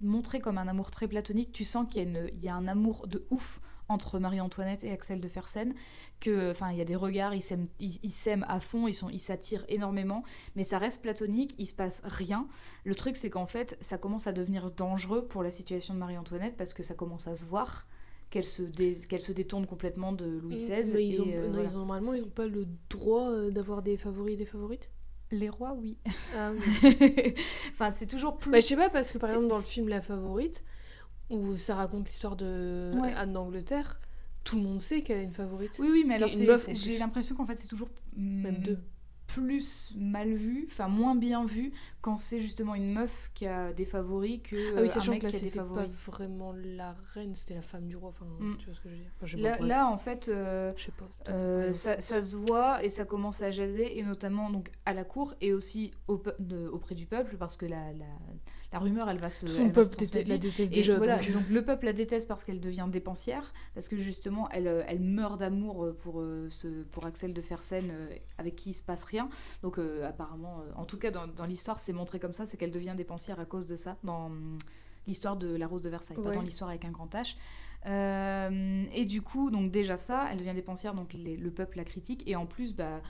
montré comme un amour très platonique. Tu sens qu'il y y a un amour de ouf entre Marie-Antoinette et Axel de Fersen que enfin il y a des regards ils s'aiment ils, ils à fond ils sont ils s'attirent énormément mais ça reste platonique il se passe rien le truc c'est qu'en fait ça commence à devenir dangereux pour la situation de Marie-Antoinette parce que ça commence à se voir qu'elle se dé- qu'elle se détourne complètement de Louis XVI Mais ils et, ont, euh, non, voilà. ils ont- normalement ils ont pas le droit euh, d'avoir des favoris et des favorites? les rois oui Ah oui. <laughs> enfin, c'est toujours plus. Bah, je sais pas parce que par exemple dans le film La Favorite où ça raconte l'histoire de Ouais. Anne d'Angleterre, tout le monde sait qu'elle a une favorite. Oui, oui, mais alors j'ai l'impression qu'en fait c'est toujours Même mm, deux. plus mal vu, enfin moins bien vu quand c'est justement une meuf qui a des favoris que Ah oui, euh, un sachant mec que là, qui a des c'était pas favoris. vraiment la reine, c'était la femme du roi. Enfin, Mm. tu vois ce que je veux dire Enfin, Là, pas, bref. là, en fait, euh, je sais pas. c'était euh, ça, ça se voit et ça commence à jaser, et notamment donc à la cour et aussi au peu- de- auprès du peuple, parce que la, la, la rumeur, elle va se. Son elle va se peuple la déteste Et déjà. voilà, donc, donc le peuple la déteste parce qu'elle devient dépensière, parce que justement elle, elle meurt d'amour pour, euh, ce, pour Axel de Fersen, avec qui il se passe rien. Donc apparemment, en tout cas dans, dans l'histoire, c'est montré comme ça, c'est qu'elle devient dépensière à cause de ça, dans l'histoire de la Rose de Versailles, pas dans l'histoire avec un grand H. Euh, et du coup, donc déjà ça, elle devient dépensière, donc les- le peuple la critique, et en plus, bah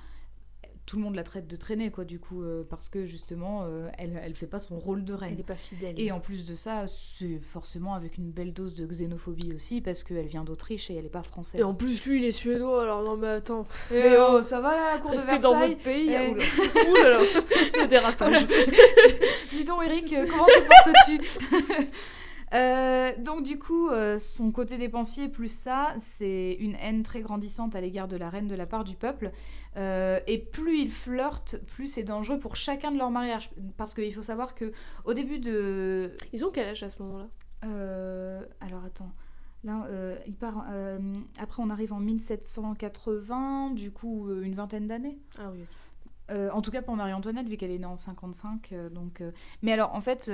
tout le monde la traite de traîner, quoi, du coup, euh, parce que justement, euh, elle, elle fait pas son rôle de reine. Elle est pas fidèle. Et en plus de ça, c'est forcément avec une belle dose de xénophobie aussi, parce qu'elle vient d'Autriche et elle n'est pas française. Et en plus, lui, il est suédois, alors non, mais attends. Eh oh, ça va là, la cour de Restez dans Versailles votre pays. Eh. Oula. Oulala, <laughs> le dérapage. <laughs> Dis donc Eric, euh, comment te portes-tu? <laughs> Euh, donc du coup, euh, son côté dépensier plus ça, c'est une haine très grandissante à l'égard de la reine de la part du peuple. Euh, et plus ils flirtent, plus c'est dangereux pour chacun de leurs mariages. Parce qu'il faut savoir que au début de, Ils ont quel âge à ce moment-là? Alors attends. Là, il part. après, on arrive en 1780, du coup, une vingtaine d'années. Ah oui, en tout cas pour Marie-Antoinette, vu qu'elle est née en 55. euh, donc, Mais alors, en fait,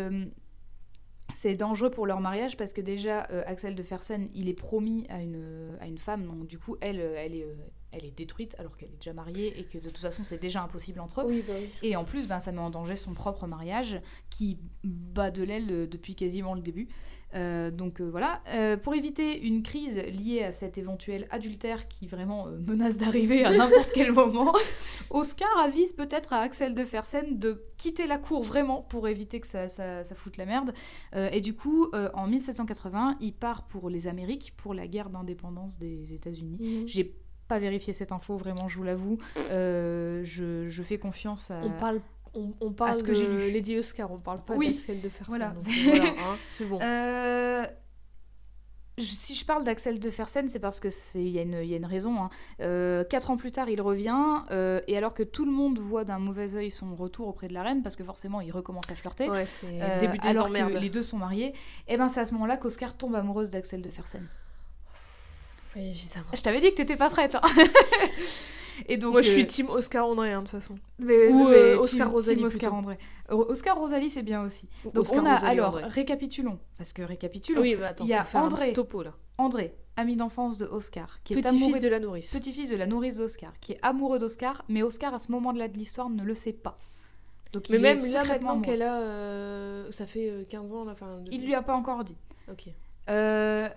c'est dangereux pour leur mariage parce que déjà, euh, Axel de Fersen, il est promis à une, à une femme. Donc, du coup, elle, euh, elle est, euh, elle est détruite alors qu'elle est déjà mariée et que de toute façon, c'est déjà impossible entre eux. Oui, bah oui. Et en plus, ben, ça met en danger son propre mariage qui bat de l'aile depuis quasiment le début. Euh, donc euh, voilà, Euh, pour éviter une crise liée à cet éventuel adultère qui vraiment menace d'arriver à n'importe quel moment, <laughs> Oscar avise peut-être à Axel de Fersen de quitter la cour vraiment pour éviter que ça, ça, ça foute la merde. Et du coup, en 1780, il part pour les Amériques, pour la guerre d'indépendance des États-Unis. Mhm. J'ai pas vérifié cette info, vraiment, je vous l'avoue. Je, je fais confiance à. On parle, on, on parle ce que de lu. Lady Oscar, on parle pas Oui. d'Axel de Fersen. <laughs> Voilà. hein, c'est bon. Euh, je- si je parle d'Axel de Fersen, c'est parce que c'est il y, a une- il y a une raison. hein. Euh, quatre ans plus tard, il revient euh, et alors que tout le monde voit d'un mauvais œil son retour auprès de la reine, parce que forcément, il recommence à flirter. Ouais, début des alors emmerdes. que les deux sont mariés, et ben c'est à ce moment-là qu'Oscar tombe amoureuse d'Axel de Fersen. Évidemment. Je t'avais dit que t'étais pas prête. hein. <laughs> et donc, Moi, je euh, suis team Oscar André, hein, de toute façon. mais- ou, mais euh, team- Oscar team Rosalie Oscar plutôt. André. Euh, Oscar Rosalie, c'est bien aussi. Ou Donc Oscar on a Rosalie alors André. récapitulons parce que récapitulons. Oui, bah attends, il y a André. petit topo là. André, ami d'enfance de Oscar, qui est Petit-fils amoureux de la nourrice. petit-fils de la nourrice d'Oscar, qui est amoureux d'Oscar, mais Oscar à ce moment-là de l'histoire ne le sait pas. Donc Mais même là, maintenant qu'elle a. euh, ça fait euh, 15 ans, là. Enfin, Il lui a pas encore dit. Ok. Euh,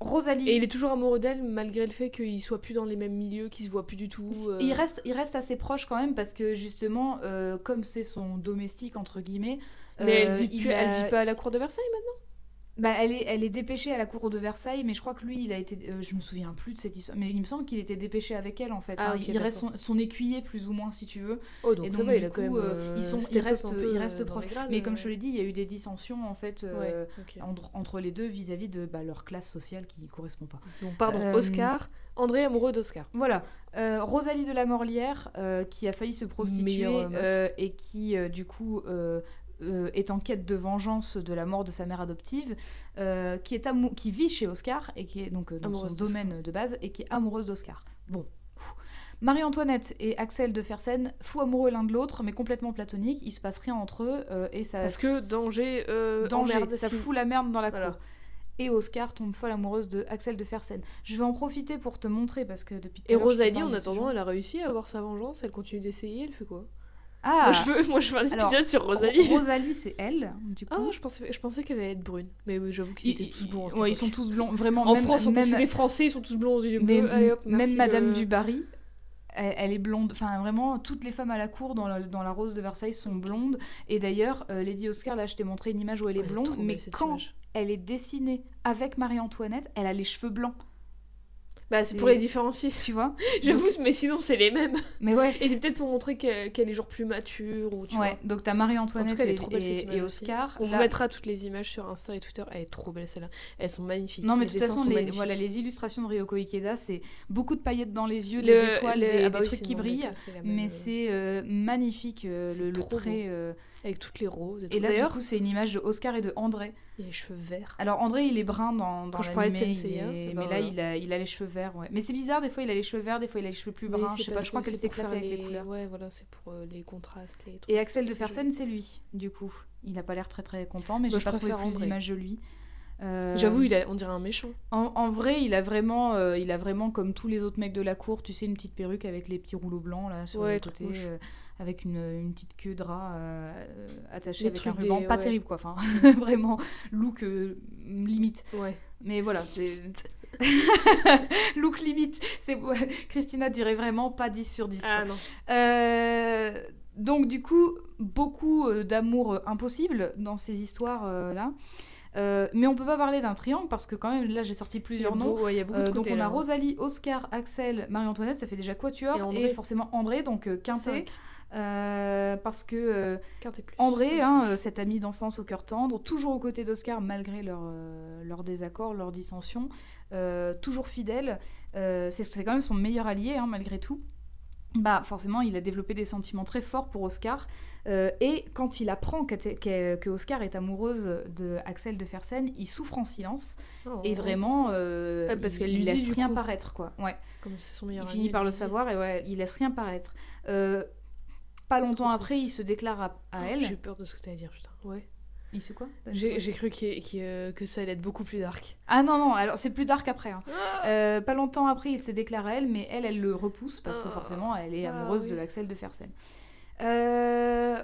Rosalie, Et il est toujours amoureux d'elle, malgré le fait qu'il soit plus dans les mêmes milieux, qu'il se voit plus du tout. euh, il reste, il reste assez proche quand même parce que justement, euh, comme c'est son domestique entre guillemets, Mais elle euh, vit, il elle vit pas à la cour de Versailles maintenant? Bah, elle, est, elle est dépêchée à la cour de Versailles, mais je crois que lui, il a été. euh, je me souviens plus de cette histoire, mais il me semble qu'il était dépêché avec elle en fait. Ah, ok, il reste son, écuyer plus ou moins, si tu veux. Oh, donc Et ça donc, va, il du quand coup, même. euh, ils sont- ils restent- ils restent euh, dans proches. grades, Mais comme euh, je te l'ai dit, il y a eu des dissensions en fait euh, entre, entre les deux vis-à-vis de bah, leur classe sociale qui correspond pas. Donc, pardon, Euh, Oscar, André amoureux d'Oscar. Voilà, Euh, Rosalie de la Morlière, euh, qui a failli se prostituer euh, euh, et qui, euh, du coup, euh, est en quête de vengeance de la mort de sa mère adoptive, euh, qui, est amou- qui vit chez Oscar et qui est donc euh, dans Amoureuse son domaine de base et qui est amoureuse d'Oscar. Bon. Marie-Antoinette et Axel de Fersen, fous amoureux l'un de l'autre, mais complètement platoniques, il se passe rien entre eux euh, et ça. Parce que danger. danger, emmerde, ça si- fout la merde dans la Voilà. cour. Et Oscar tombe folle amoureuse de Axel de Fersen. Je vais en profiter pour te montrer parce que depuis tout Et Rosalie, en attendant, elle a réussi à avoir sa vengeance, elle continue d'essayer, elle fait quoi? Ah, moi, je veux, moi je veux un Alors, épisode sur Rosalie. Ro- Rosalie, c'est elle, du coup. Ah, je pensais, je pensais qu'elle allait être brune. Mais oui, j'avoue qu'ils Ils- étaient tous blonds. ouais, ils sont tous blonds, vraiment. En même, France, même, les Français, ils sont tous blonds aux yeux bleus. Allez, hop, même Madame euh, du Barry, elle, elle est blonde. Enfin, vraiment, toutes les femmes à la cour dans la, dans la Rose de Versailles sont blondes. Et d'ailleurs, euh, Lady Oscar, là, je t'ai montré une image où elle est Ouais, blonde, mais quand image. elle est dessinée avec Marie-Antoinette, elle a les cheveux blancs. Bah, c'est pour les différencier. Tu vois <laughs> J'avoue, mais sinon, c'est les mêmes. Mais ouais. Et c'est peut-être pour montrer qu'elle est genre plus mature ou tu Ouais, vois. donc t'as Marie-Antoinette et. Oscar. On vous Là- mettra toutes les images sur Insta et Twitter. Elle est trop belle celle-là. Elles sont magnifiques. Non, mais de toute façon, les, voilà, les illustrations de Ryoko Ikeda, c'est beaucoup de paillettes dans les yeux, Le- des étoiles, le- des, ah bah des oui, trucs qui brillent. Mais euh, c'est euh, magnifique, euh, le, trait. Avec toutes les roses et, Et tout. là, du coup, c'est une image de Oscar et de André. il a les cheveux verts. Alors, André, il est brun dans, dans Quand je parlais de est- eh mais là, il a, il a les cheveux verts, ouais. Mais c'est bizarre, des fois, il a les cheveux verts, des fois, il a les cheveux plus bruns. Je sais pas, je crois que qu'elle s'éclate avec les les- couleurs. Ouais, voilà, c'est pour euh, les contrastes, les trucs. Et Axel de. Fersen, c'est lui, du coup. Il a pas l'air très très content, mais Moi, j'ai pas trouvé plus d'images de lui. Euh, J'avoue, il a, on dirait un méchant. En, en vrai, il a vraiment, euh, il a vraiment comme tous les autres mecs de la cour, tu sais, une petite perruque avec les petits rouleaux blancs là sur Ouais, le trop côté, moche. euh, avec une, une petite queue de rat euh, attachée Les avec un ruban, des- pas ouais. terrible quoi, enfin <laughs> vraiment look euh, limite. Ouais. Mais voilà, c'est <laughs> look limite. C'est Christina dirait vraiment pas 10 sur 10. quoi. Ah non. Euh, donc du coup, beaucoup d'amour impossible dans ces histoires euh, là. Euh, mais on peut pas parler d'un triangle parce que quand même là j'ai sorti plusieurs noms. beau- ouais, il y a beaucoup Euh, de donc on a là. Rosalie, Oscar, Axel, Marie-Antoinette, ça fait déjà Quatuor Et et, forcément André, donc quintet. Cinq. Euh, parce que euh. André, hein, euh, cet ami d'enfance au cœur tendre, toujours aux côtés d'Oscar malgré leurs euh, désaccords, leurs dissensions, toujours fidèle, c'est quand même son meilleur allié hein, malgré tout. Bah forcément, il a développé des sentiments très forts pour Oscar. et quand il apprend que, que- que Oscar est amoureuse de Axel de Fersen, il souffre en silence. Oh. Et vraiment, euh, Ouais, parce il, qu'elle il laisse rien coup. paraître, quoi. Ouais. Comme son meilleur Il finit par le savoir et ouais, il laisse rien paraître. Pas longtemps après, il se déclare à, à Oh, elle. J'ai eu peur de ce que t'allais dire, putain. Ouais. Il se quoi J'ai cru euh, que ça allait être beaucoup plus dark. Ah non, non, alors c'est plus dark après. hein. Euh, pas longtemps après, il se déclare à elle, mais elle, elle le repousse parce que Ah. forcément, elle est Ah, amoureuse oui. de Axel de Fersen. Euh,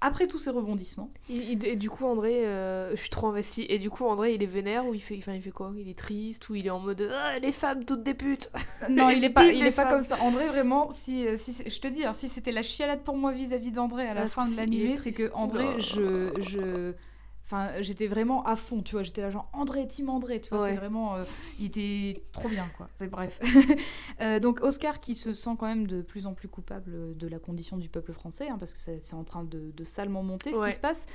Après tous ces rebondissements, et du coup, André, euh, je suis trop investie. Et du coup, André, il est vénère ou il fait, enfin, il fait quoi? Il est triste ou il est en mode ah, les femmes, toutes des putes <laughs> non, il est pas, il est pas comme ça. André, vraiment, si, euh, si je te dis, hein, si c'était la chialade pour moi vis-à-vis d'André à la Ah, fin de l'animé, c'est que. André, Oh. je, je, enfin, j'étais vraiment à fond, tu vois. J'étais là genre André, team André, tu vois. Ouais. C'est vraiment, euh, il était trop bien, quoi. C'est bref. <laughs> Euh, donc Oscar qui se sent quand même de plus en plus coupable de la condition du peuple français, hein, parce que c'est en train de, de salement monter ce qui se passe.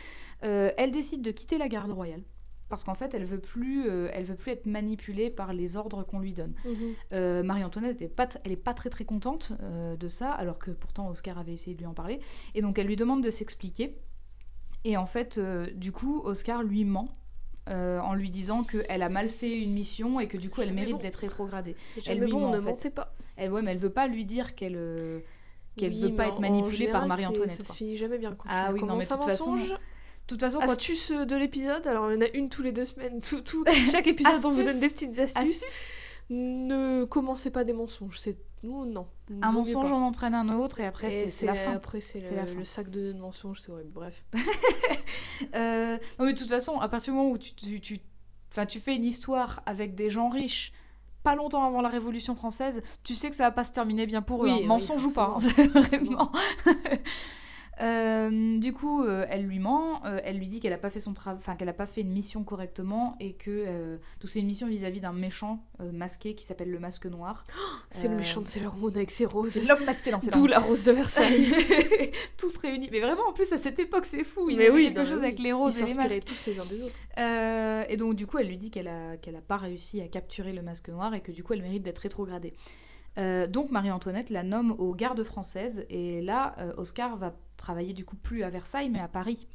Euh, elle décide de quitter la garde royale. Parce qu'en fait, elle veut plus, euh, elle veut plus être manipulée par les ordres qu'on lui donne. Euh, Marie-Antoinette est pas, elle est pas très très contente euh, de ça, alors que pourtant Oscar avait essayé de lui en parler. Et donc elle lui demande de s'expliquer. Et en fait, euh, du coup, Oscar lui ment. euh, en lui disant qu'elle a mal fait une mission et que du coup elle mérite bon. d'être rétrogradée. Elle lui bon, ment, ne en fait. mentez pas. Elle, ouais, mais elle veut pas lui dire qu'elle euh, qu'elle Oui, veut pas être manipulée par Marie-Antoinette. Ça quoi. se finit jamais bien. Quand Ah tu oui, non, mais de toute façon, toute façon, quand Astuce de l'épisode, alors il y en a une tous les deux semaines. Tout, tout, <laughs> chaque épisode, on vous donne des petites astuces. Astuce, Ne commencez pas des mensonges. C'est nous, non. un mensonge en entraîne un autre et après c'est- la fin. Après, c'est le, le sac de mensonges, c'est horrible. Bref. <laughs> Euh, non, mais de toute façon, à partir du moment où tu, tu, tu, fais une histoire avec des gens riches, pas longtemps avant la Révolution française, tu sais que ça va pas se terminer bien pour eux. Hein. oui, Mensonge ou pas, hein, <laughs> vraiment. <laughs> Euh, du coup, euh, elle lui ment, euh, elle lui dit qu'elle a pas fait son travail, enfin qu'elle a pas fait une mission correctement et que tout c'est une mission vis-à-vis d'un méchant masqué qui s'appelle le Masque Noir. <gasps> C'est le méchant de Sailor Moon avec ses roses. C'est l'homme masqué dans ses D'où la rose de Versailles. <laughs> tous réunis. Mais vraiment, en plus, à cette époque, c'est fou. Il y avait oui, quelque chose oui. avec les Ils roses et les masques. tous les uns des autres. Et donc du coup, elle lui dit qu'elle a qu'elle a pas réussi à capturer le masque noir et que du coup, elle mérite d'être rétrogradée. Euh, donc Marie-Antoinette la nomme aux gardes françaises et là, euh, Oscar va travailler du coup plus à Versailles mais à Paris.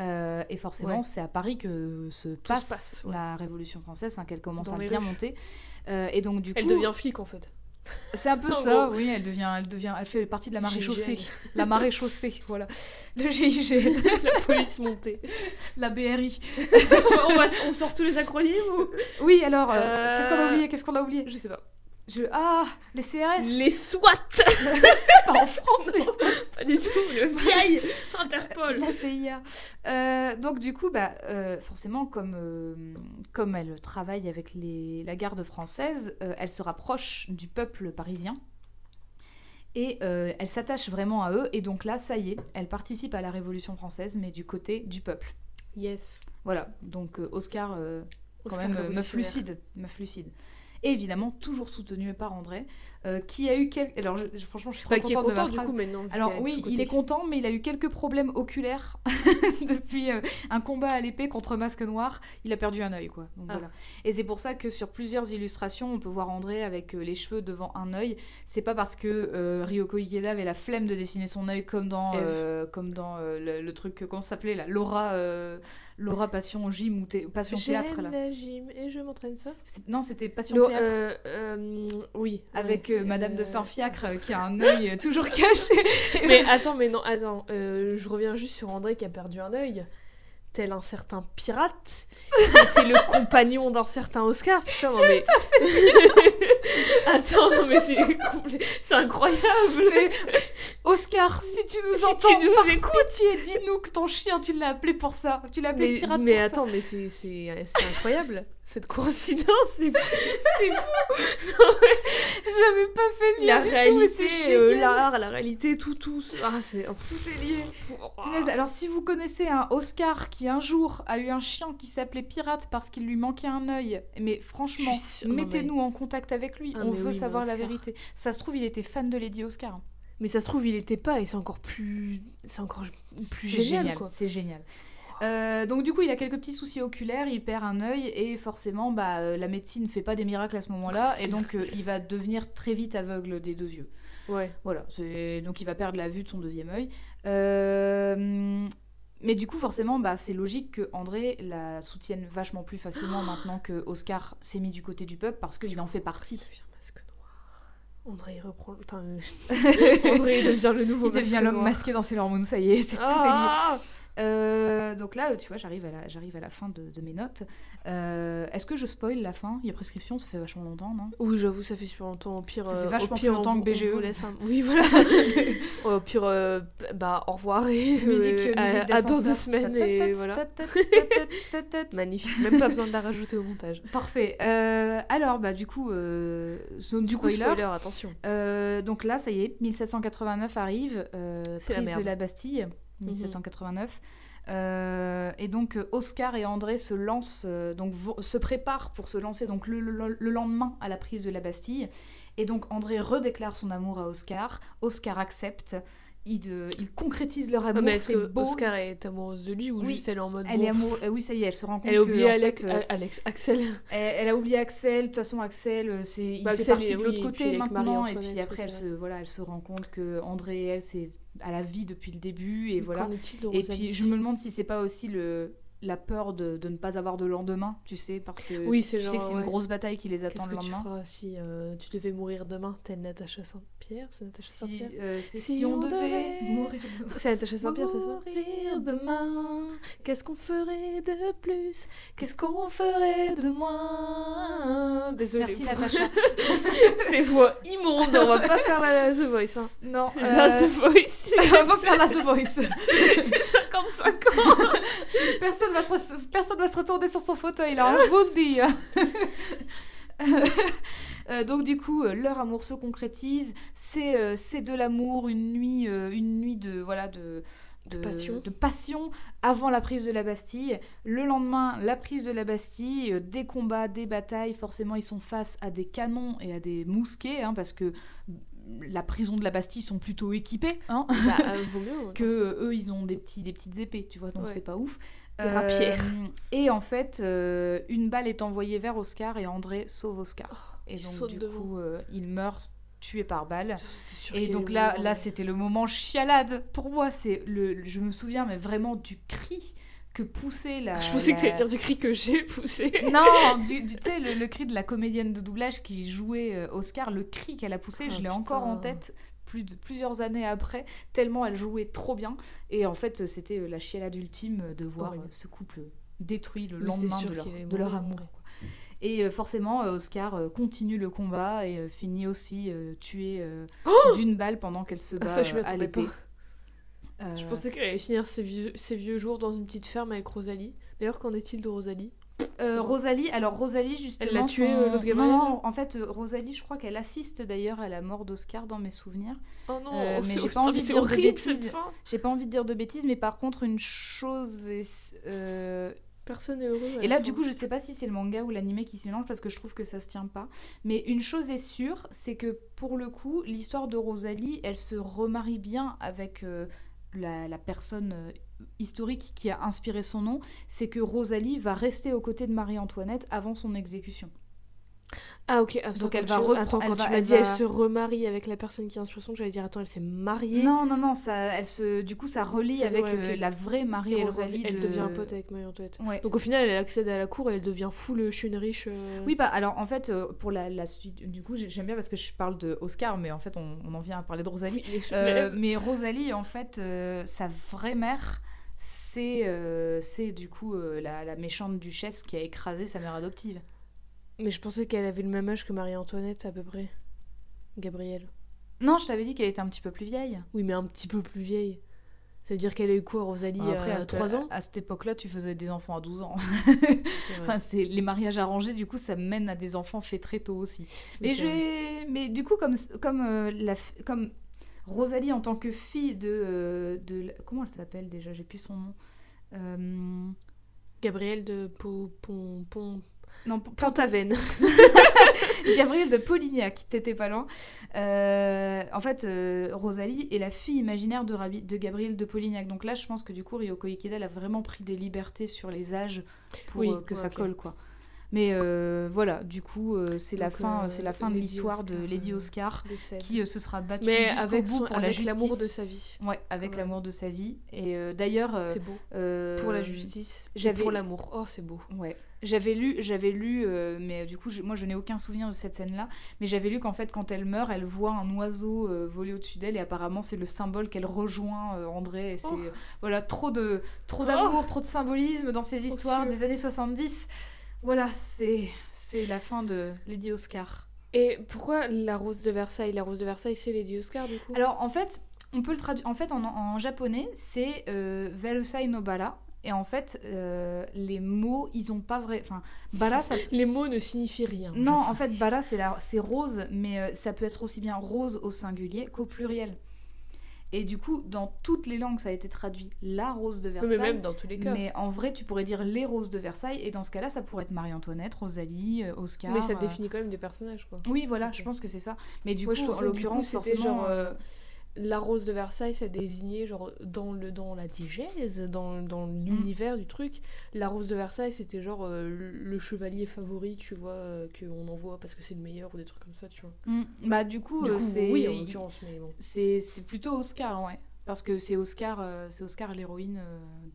Euh, et forcément, Ouais. c'est à Paris que se passe, passe, ouais. la Révolution française, enfin qu'elle commence Dans à bien rues. monter. Euh, et donc du Elle coup, devient flic en fait. c'est un peu <laughs> ça, gros. oui, elle devient, elle devient, elle fait partie de la marée chaussée, la marée chaussée, <laughs> voilà, le GIGN, <laughs> la police montée. la BRI. on, va- on sort tous les acronymes ou Oui, alors, Euh, qu'est-ce qu'on a oublié Qu'est-ce qu'on a oublié? Je sais pas. Je... Ah, les CRS Les SWAT <laughs> Pas en France, les SWAT Pas du tout, le vieil Interpol La CIA. Euh, donc du coup, bah, euh, forcément, comme, euh, comme elle travaille avec les, la garde française, elle se rapproche du peuple parisien. Et elle s'attache vraiment à eux. Et donc là, ça y est, elle participe à la Révolution française, mais du côté du peuple. Yes. Voilà, donc Oscar, quand Oscar même, meuf lucide, meuf lucide. Et évidemment toujours soutenu par André, euh, qui a eu quelques... Alors je- je- franchement, je suis trop qui est contente de ma content du phrase. coup maintenant. Alors oui, il est content, mais il a eu quelques problèmes oculaires <laughs> depuis euh, un combat à l'épée contre Masque Noir. Il a perdu un œil, quoi. Donc, Ah. voilà. Et c'est pour ça que sur plusieurs illustrations, on peut voir André avec euh, les cheveux devant un œil. C'est pas parce que Ryoko Ikeda avait la flemme de dessiner son œil comme dans, euh, comme dans le, le truc, comment s'appelait là Laura, Laura Passion Gym ou Passion Théâtre là. J'aime la gym et je m'entraîne ça? Non, c'était Passion. Euh, euh, oui. Avec ouais, euh, Madame de euh, Saint-Fiacre euh, qui a un <laughs> œil euh, toujours caché. <laughs> Mais attends, mais non, attends. euh, je reviens juste sur André qui a perdu un œil. Tel un certain pirate qui <laughs> était le compagnon d'un certain Oscar. Putain, non mais. attends, non mais c'est incroyable. Oscar, si tu nous Si entends, tu nous par écoutes. pitié, dis-nous que ton chien, tu l'as appelé pour ça. Tu l'as appelé Mais, pirate mais pour attends, mais c'est incroyable. Cette coïncidence, c'est c'est fou. J'avais pas fait le lien La du tout, réalité, c'est euh, l'art, la réalité, tout, tout. Ah, c'est. Tout est lié. Punaise, Alors, si vous connaissez un Oscar qui un jour a eu un chien qui s'appelait Pirate parce qu'il lui manquait un œil, mais franchement, sûre, mettez-nous en contact avec lui. Ah, On veut oui, savoir la vérité. Ça se trouve, il était fan de Lady Oscar. Mais ça se trouve, il était pas, et c'est encore plus. C'est encore plus C'est génial, quoi. C'est génial. Euh, donc du coup, il a quelques petits soucis oculaires, il perd un œil et forcément, bah, euh, la médecine fait pas des miracles à ce moment-là et donc euh, il va devenir très vite aveugle des deux yeux. Ouais. Voilà, donc il va perdre la vue de son deuxième œil. Euh, Mais du coup, forcément, bah, c'est logique que André la soutienne vachement plus facilement <gasps> maintenant que Oscar s'est mis du côté du peuple parce qu'il en fait Il partie. devient masque noir. André il reprend. Putain, <laughs> André il devient le nouveau Il devient l'homme masqué dans Sailor Moon, ça y est, c'est tout est lié. Euh, donc là, tu vois, j'arrive à la, j'arrive à la fin de, de mes notes. Euh, Est-ce que je spoil la fin? Il y a prescription, ça fait vachement longtemps, non? Oui, j'avoue, ça fait super longtemps. Au pire, Ça fait euh, au vachement pire, plus longtemps on que BGE. un- Oui, voilà. <laughs> au pire, euh, bah, au revoir et <laughs> Musique, euh, à, musique à dans deux semaines et voilà. Magnifique. Même pas besoin de la rajouter au montage. Parfait. Euh, alors, bah, du coup, euh, zone Du coup, spoiler. attention. Euh, donc là, ça y est, 1789 arrive, euh, la prise de la Bastille, 1789. Euh, et donc euh, Oscar et André se lancent, euh, donc se préparent pour se lancer donc le lendemain à la prise de la Bastille. Et donc André redéclare son amour à Oscar. Oscar accepte. Ils, de- ils concrétisent leur Ah, amour. mais est-ce que beau. Oscar est amoureuse de lui ou Oui. juste elle est en mode. Elle bon, est amoureuse. euh, oui, ça y est, elle se rend compte Elle a oublié Alex, fait, euh, Alex, Axel. elle, elle a oublié Axel. De toute façon, Axel, euh, c'est, il Bah, fait Axel, partie il- de l'autre oui, et côté avec maintenant. Et puis après, elle se, voilà, elle se rend compte que André et elle, c'est à la vie depuis le début. Et voilà. Et puis, je me demande si c'est pas aussi le la peur de, de ne pas avoir de lendemain, tu sais, parce que Oui, sais que c'est une grosse bataille qui les attend le que tu lendemain. feras si euh, tu devais mourir demain Telle Natacha Saint-Pierre C'est Natacha Si, Saint-Pierre euh, c'est Si si on devait mourir demain. <laughs> C'est Natacha Saint-Pierre, c'est ça Mourir demain. Qu'est-ce qu'on ferait de plus Qu'est-ce qu'on ferait de moi Désolée. Merci Natacha. <laughs> Ces voix immondes, on va pas <laughs> faire la The Voice. Hein. non, La euh, The Voice, on va faire la The Voice. j'ai 55 ans. Personne va se, personne va se retourner sur son fauteuil là, hein, je vous le dis. Euh, donc du coup, euh, leur amour se concrétise. C'est euh, c'est de l'amour, une nuit, une nuit de voilà de, De passion. de passion avant la prise de la Bastille. Le lendemain, la prise de la Bastille, euh, des combats, des batailles. Forcément, ils sont face à des canons et à des mousquets, hein, parce que la prison de la Bastille sont plutôt équipés. Hein Bah, euh, <laughs> mieux. que euh, eux ils ont des petits des petites épées tu vois donc Ouais. c'est pas ouf Des rapières. et en fait une balle est envoyée vers Oscar et André sauve Oscar et il donc du devant. coup euh, il meurt tué par balle C'était et donc là là c'était le moment chialade pour moi c'est le je me souviens mais vraiment du cri que poussait la <laughs> Je pensais que la- t'allais dire du cri que j'ai poussé. <laughs> non, <laughs> du, tu sais, le, le cri de la comédienne de doublage qui jouait euh, Oscar, le cri qu'elle a poussé, Ah, je l'ai encore en tête plus de plusieurs années après, tellement elle jouait trop bien. Et en fait, c'était euh, la chialade ultime de voir ce couple détruit le c'était lendemain de leur, de leur amour. Et euh, forcément, euh, Oscar euh, continue le combat et finit aussi tué euh, d'une balle pendant qu'elle se Ah, bat ça, je à l'épée. Je pensais qu'elle allait finir ses vieux, ses vieux jours dans une petite ferme avec Rosalie. D'ailleurs, qu'en est-il de Rosalie? Euh, Rosalie, alors Rosalie justement. Elle l'a tué, son- l'autre gamin, Non, en fait, Rosalie, je crois qu'elle assiste d'ailleurs à la mort d'Oscar dans mes souvenirs. Oh non, Euh, mais j'ai pas envie de dire de bêtises. J'ai pas envie de dire de bêtises, mais par contre, une chose est. euh, Personne n'est heureux. Et là, du fin. coup, je sais pas si c'est le manga ou l'animé qui se mélange parce que je trouve que ça se tient pas. Mais une chose est sûre, c'est que pour le coup, l'histoire de Rosalie, elle se remarie bien avec euh, la, la personne euh, historique qui a inspiré son nom. C'est que Rosalie va rester aux côtés de Marie-Antoinette avant son exécution. Ah ok, attends, Donc, elle va attends, elle quand tu m'as dit va- elle se remarie avec la personne qui a inspiré son, j'allais dire attends, elle s'est mariée. Non, non, non, ça, elle se, du coup, ça relie Ça- avec euh, la vraie Et elle, Marie-Rosalie elle de... devient pote avec Marie-Antoinette. Ouais. Donc au final, elle accède à la cour et elle devient full je suis une riche. euh, Oui, bah alors en fait, euh, pour la, la suite, du coup, j'ai- j'aime bien parce que je parle de Oscar, mais en fait, on, on en vient à parler de Rosalie. Euh, mais Rosalie, en fait, euh, sa vraie mère, c'est c'est du coup la, la méchante duchesse qui a écrasé sa mère adoptive. Mais je pensais qu'elle avait le même âge que Marie-Antoinette à peu près. Gabrielle. Non, je t'avais dit qu'elle était un petit peu plus vieille. Oui, mais un petit peu plus vieille. Ça veut dire qu'elle a eu quoi, Rosalie, Après, à à, cette- 3 ans à cette époque-là, tu faisais des enfants à 12 ans. <laughs> Enfin, c'est les mariages arrangés, du coup, ça mène à des enfants faits très tôt aussi. Mais, mais du coup, comme, comme, euh, la... comme Rosalie en tant que fille de... euh, de... Comment elle s'appelle déjà? J'ai plus son nom. Euh, Gabrielle de Po- Pon... Pon... Non, P- Pont-Aven. <laughs> Gabrielle de Polignac, t'étais pas loin. Euh, en fait, euh, Rosalie est la fille imaginaire de, Rabi- de Gabrielle de Polignac. Donc là, je pense que du coup, Ryoko Ikeda elle a vraiment pris des libertés sur les âges pour Oui, euh, que ouais, ça colle, quoi. Mais voilà, du coup, c'est la fin, c'est la fin de l'histoire de Lady Oscar, qui se sera battue jusqu'au avec, bout pour avec l'amour de sa vie. Ouais, avec Ouais. l'amour de sa vie. Et d'ailleurs, C'est beau. Pour la justice. Pour l'amour. Oh, c'est beau. Ouais. J'avais lu, j'avais lu, euh, mais du coup, je- moi, je n'ai aucun souvenir de cette scène-là. Mais j'avais lu qu'en fait, quand elle meurt, elle voit un oiseau euh, voler au-dessus d'elle, et apparemment, c'est le symbole qu'elle rejoint euh, André. Et c'est Oh. voilà, trop de, trop d'amour, trop de symbolisme dans ces histoires des années 70. Voilà, c'est, c'est la fin de Lady Oscar. Et pourquoi la rose de Versailles? La rose de Versailles, c'est Lady Oscar, du coup? Alors, en fait, on peut le traduire. En fait, en, en japonais, c'est euh, Verusai no Bara. Et en fait, euh, les mots, ils ont pas vrai. Enfin, bara, ça Les mots ne signifient rien. Non, en fait, bara, c'est la... c'est rose, mais euh, ça peut être aussi bien rose au singulier qu'au pluriel. Et du coup, dans toutes les langues, ça a été traduit la rose de Oui, Versailles. mais même dans tous les cas. Mais en vrai, tu pourrais dire les roses de Versailles, et dans ce cas-là, ça pourrait être Marie-Antoinette, Rosalie, euh, Oscar. Mais ça euh, définit quand même des personnages, quoi. Oui, voilà, je pense que c'est ça. Mais du coup, en l'occurrence, forcément. genre, La rose de Versailles, ça désignait genre dans, le, dans la digèse, dans, dans Mm. l'univers du truc. La rose de Versailles, c'était genre euh, le, chevalier favori, tu vois, euh, qu'on envoie parce que c'est le meilleur ou des trucs comme ça, tu vois. hmm, Bah, du coup, euh, coup, c'est. oui, en l'occurrence, mais bon. C'est c'est plutôt Oscar, ouais. Parce que c'est Oscar, euh, c'est Oscar l'héroïne